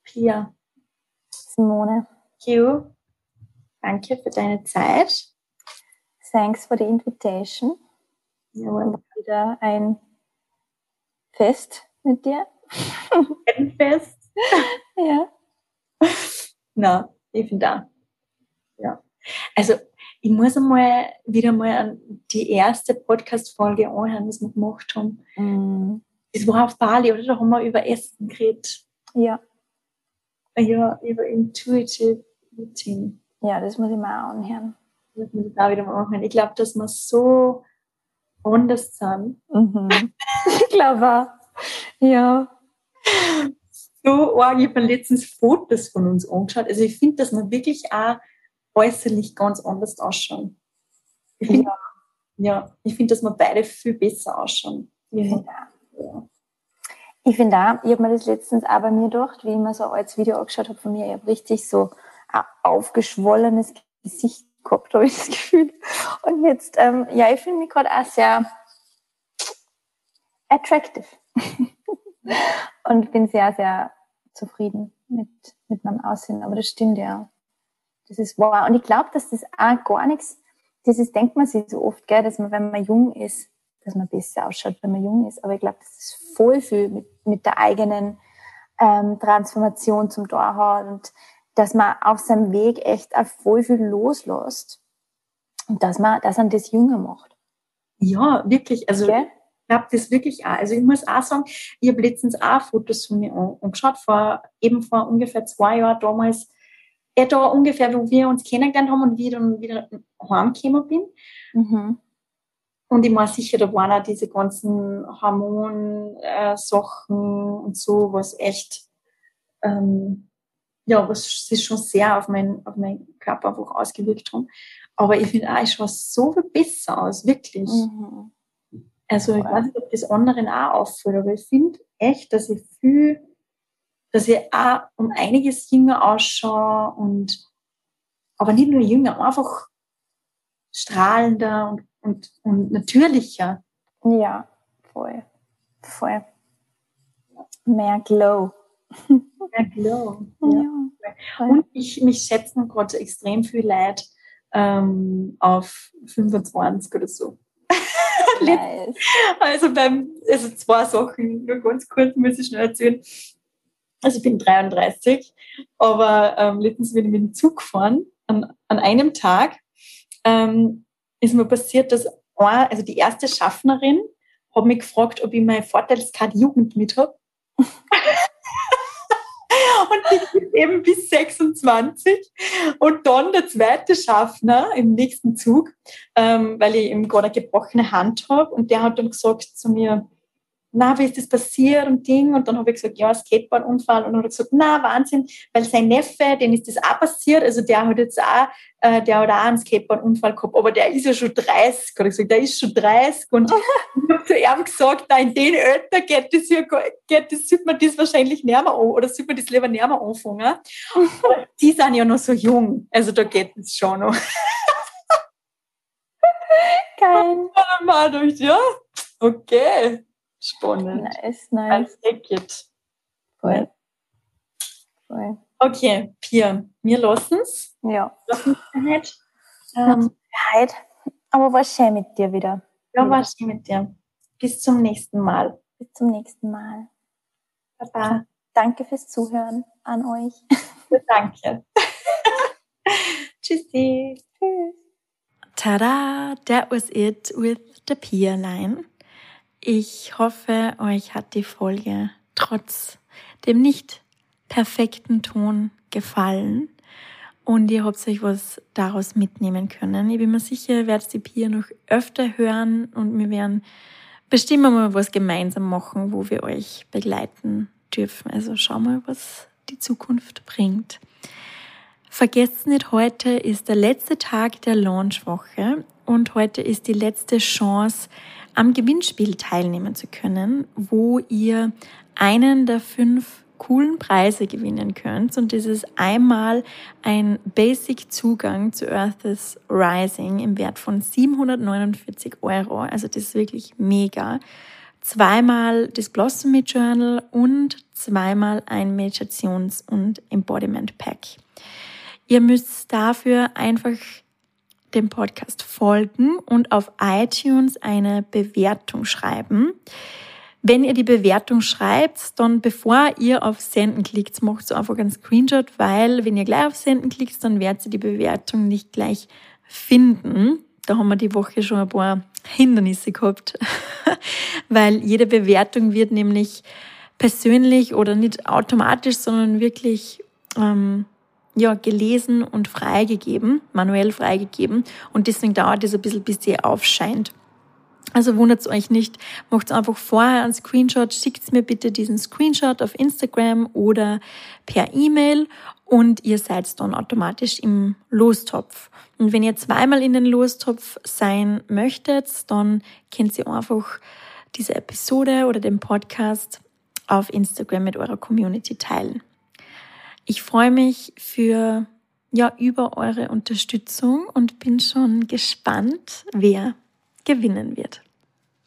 Pia, Simone, Q, danke für deine Zeit. thanks for the invitation. War wieder ein Fest mit dir. Fest. Ja. Na, ich finde auch. Ja. Also, ich muss einmal wieder mal an die erste Podcast-Folge anhören, was wir gemacht haben. Mm, Das war auf Bali, oder? Da haben wir über Essen geredet. ja. Ja, über Intuitive Eating. Ja, das muss ich mir auch anhören. Das muss ich auch wieder mal machen. Ich glaube, dass wir so anders sind. Mhm. ich glaube auch. Ja. So arg. Ich habe mir letztens Fotos von uns angeschaut. Also ich finde, dass wir wirklich auch äußerlich ganz anders ausschauen. Ich finde, ja, ich finde, dass wir beide viel besser ausschauen. Ja. ja. Ich finde auch, ich habe mir das letztens auch bei mir gedacht, wie ich mir so ein altes Video angeschaut habe von mir, ich habe richtig so ein aufgeschwollenes Gesicht gehabt, habe ich das Gefühl. Und jetzt, ähm, ja, ich finde mich gerade auch sehr attractive. und bin sehr, sehr zufrieden mit, mit meinem Aussehen. Aber das stimmt ja. Das ist wahr. Und ich glaube, dass das auch gar nichts, dieses denkt man sich so oft, gell, dass man, wenn man jung ist, dass man besser ausschaut, wenn man jung ist. Aber ich glaube, das ist voll viel mit, mit der eigenen ähm, Transformation zum Tor hat und dass man auf seinem Weg echt auch voll viel loslässt und dass man, dass man das jünger macht. Ja, wirklich. Also okay? ich glaube das wirklich auch. Also ich muss auch sagen, ich habe letztens auch Fotos von mir angeschaut, vor, eben vor ungefähr zwei Jahren damals, etwa ungefähr, wo wir uns kennengelernt haben und wie ich dann wieder heimgekommen bin. Mhm. Und ich war sicher, da waren auch diese ganzen Hormonsachen äh, und so, was echt, ähm, ja, was sich schon sehr auf, mein, auf meinen Körper einfach ausgewirkt haben. Aber ich finde auch, ich schaue so viel besser aus, wirklich. Mhm. Also ich weiß nicht, ob das anderen auch auffällt, aber ich finde echt, dass ich viel, dass ich auch um einiges jünger ausschaue und aber nicht nur jünger, einfach strahlender und und, und natürlicher. Ja, voll. Voll. Mehr Glow. Mehr Glow. Ja. ja und ich, mich schätzen gerade extrem viel Leid ähm, auf 25 oder so. Nice. also beim, also zwei Sachen, nur ganz kurz muss ich schnell erzählen. Also ich bin 33, aber ähm, letztens bin ich mit dem Zug gefahren an, an einem Tag ähm, ist mir passiert, dass eine, also die erste Schaffnerin hat mich gefragt, ob ich meine Vorteilskarte Jugend mit habe. und eben bis 26. Und dann der zweite Schaffner im nächsten Zug, ähm, weil ich eben gerade eine gebrochene Hand habe. Und der hat dann gesagt zu mir, na, wie ist das passiert und Ding? Und dann habe ich gesagt, ja, Skateboardunfall. Und dann hat er gesagt, na, Wahnsinn, weil sein Neffe, dem ist das auch passiert. Also der hat jetzt auch, äh, der hat auch einen Skateboardunfall gehabt, aber der ist ja schon 30. Hat er gesagt, der ist schon 30. Und ich habe zu ihm gesagt, nein, in den Alter geht das ja, geht das, sollte man das wahrscheinlich näher an, oder sollte man das lieber näher anfangen. Aber die sind ja noch so jung. Also da geht es schon noch. Geil. Und dann mal ich, ja, okay. Spannend. Nice, nice. I take it. Voll. Voll. Okay, Pia, wir lassen es. Ja. Lassen es ähm, Heute. Aber war schön mit dir wieder. Ja, war schön mit dir. Bis zum nächsten Mal. Bis zum nächsten Mal. Baba. Danke fürs Zuhören an euch. Danke. Tschüssi. Tschüss. Tada, that was it with the Pia line. Ich hoffe, euch hat die Folge trotz dem nicht perfekten Ton gefallen und ihr habt euch was daraus mitnehmen können. Ich bin mir sicher, ihr werdet die Pia noch öfter hören und wir werden bestimmt mal was gemeinsam machen, wo wir euch begleiten dürfen. Also schau mal, was die Zukunft bringt. Vergesst nicht, heute ist der letzte Tag der Launchwoche und heute ist die letzte Chance, am Gewinnspiel teilnehmen zu können, wo ihr einen der fünf coolen Preise gewinnen könnt. Und das ist einmal ein Basic-Zugang zu Earth's Rising im Wert von 749 Euro. Also das ist wirklich mega. Zweimal das Blossomy Journal und zweimal ein Meditations- und Embodiment Pack. Ihr müsst dafür einfach dem Podcast folgen und auf iTunes eine Bewertung schreiben. Wenn ihr die Bewertung schreibt, dann bevor ihr auf Senden klickt, macht so einfach einen Screenshot, weil wenn ihr gleich auf Senden klickt, dann werdet ihr die Bewertung nicht gleich finden. Da haben wir die Woche schon ein paar Hindernisse gehabt, weil jede Bewertung wird nämlich persönlich oder nicht automatisch, sondern wirklich ähm, ja, gelesen und freigegeben, manuell freigegeben. Und deswegen dauert es ein bisschen, bis sie aufscheint. Also wundert euch nicht, macht einfach vorher einen Screenshot, schickt mir bitte diesen Screenshot auf Instagram oder per E-Mail und ihr seid dann automatisch im Lostopf. Und wenn ihr zweimal in den Lostopf sein möchtet, dann könnt ihr einfach diese Episode oder den Podcast auf Instagram mit eurer Community teilen. Ich freue mich für ja über eure Unterstützung und bin schon gespannt, wer gewinnen wird.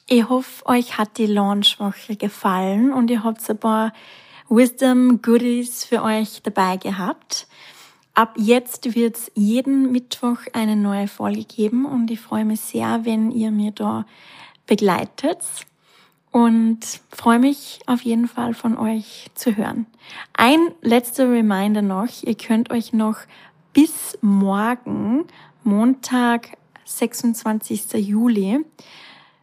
Ich hoffe, euch hat die Launchwoche gefallen und ihr habt ein paar Wisdom Goodies für euch dabei gehabt. Ab jetzt wird es jeden Mittwoch eine neue Folge geben und ich freue mich sehr, wenn ihr mir da begleitet und freue mich auf jeden Fall von euch zu hören. Ein letzter Reminder noch, ihr könnt euch noch bis morgen, Montag, 26. Juli,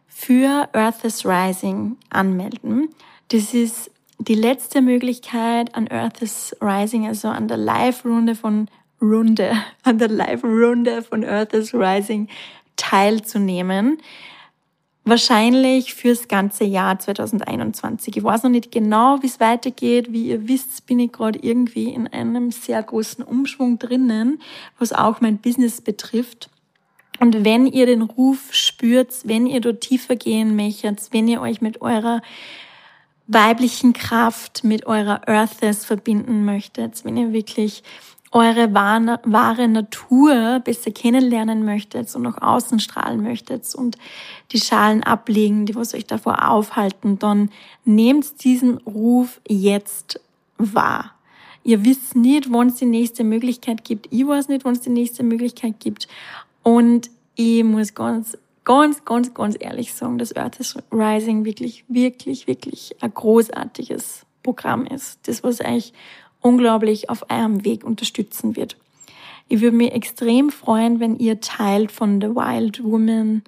für Earth is Rising anmelden. Das ist die letzte Möglichkeit an Earth is Rising, also an der Live-Runde von Runde, an der Live-Runde von Earth is Rising teilzunehmen. Wahrscheinlich fürs ganze Jahr 2021. Ich weiß noch nicht genau, wie es weitergeht. Wie ihr wisst, bin ich gerade irgendwie in einem sehr großen Umschwung drinnen, was auch mein Business betrifft. Und wenn ihr den Ruf spürt, wenn ihr dort tiefer gehen möchtet, wenn ihr euch mit eurer weiblichen Kraft, mit eurer Earthes verbinden möchtet, wenn ihr wirklich eure wahre Natur besser kennenlernen möchtet und nach außen strahlen möchtet und die Schalen ablegen, die was euch davor aufhalten, dann nehmt diesen Ruf jetzt wahr. Ihr wisst nicht, wann es die nächste Möglichkeit gibt. Ich weiß nicht, wann es die nächste Möglichkeit gibt. Und ich muss ganz ganz, ganz, ganz ehrlich sagen, dass Earth is Rising wirklich, wirklich, wirklich ein großartiges Programm ist. Das, was euch unglaublich auf eurem Weg unterstützen wird. Ich würde mich extrem freuen, wenn ihr Teil von The Wild Woman,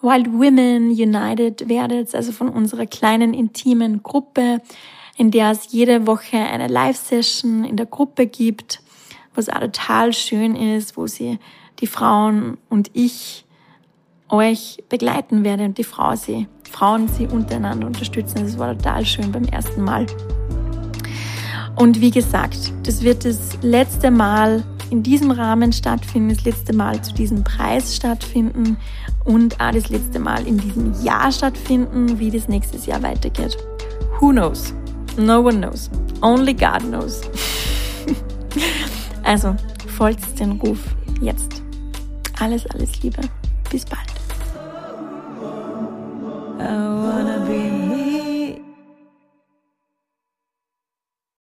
Wild Women United werdet, also von unserer kleinen intimen Gruppe, in der es jede Woche eine Live-Session in der Gruppe gibt, was auch total schön ist, wo sie die Frauen und ich euch begleiten werde und die Frau sie, Frauen sie untereinander unterstützen. Das war total schön beim ersten Mal. Und wie gesagt, das wird das letzte Mal in diesem Rahmen stattfinden, das letzte Mal zu diesem Preis stattfinden und auch das letzte Mal in diesem Jahr stattfinden, wie das nächstes Jahr weitergeht. Who knows? No one knows. Only God knows. also, folgt den Ruf jetzt. Alles, alles Liebe. Bis bald.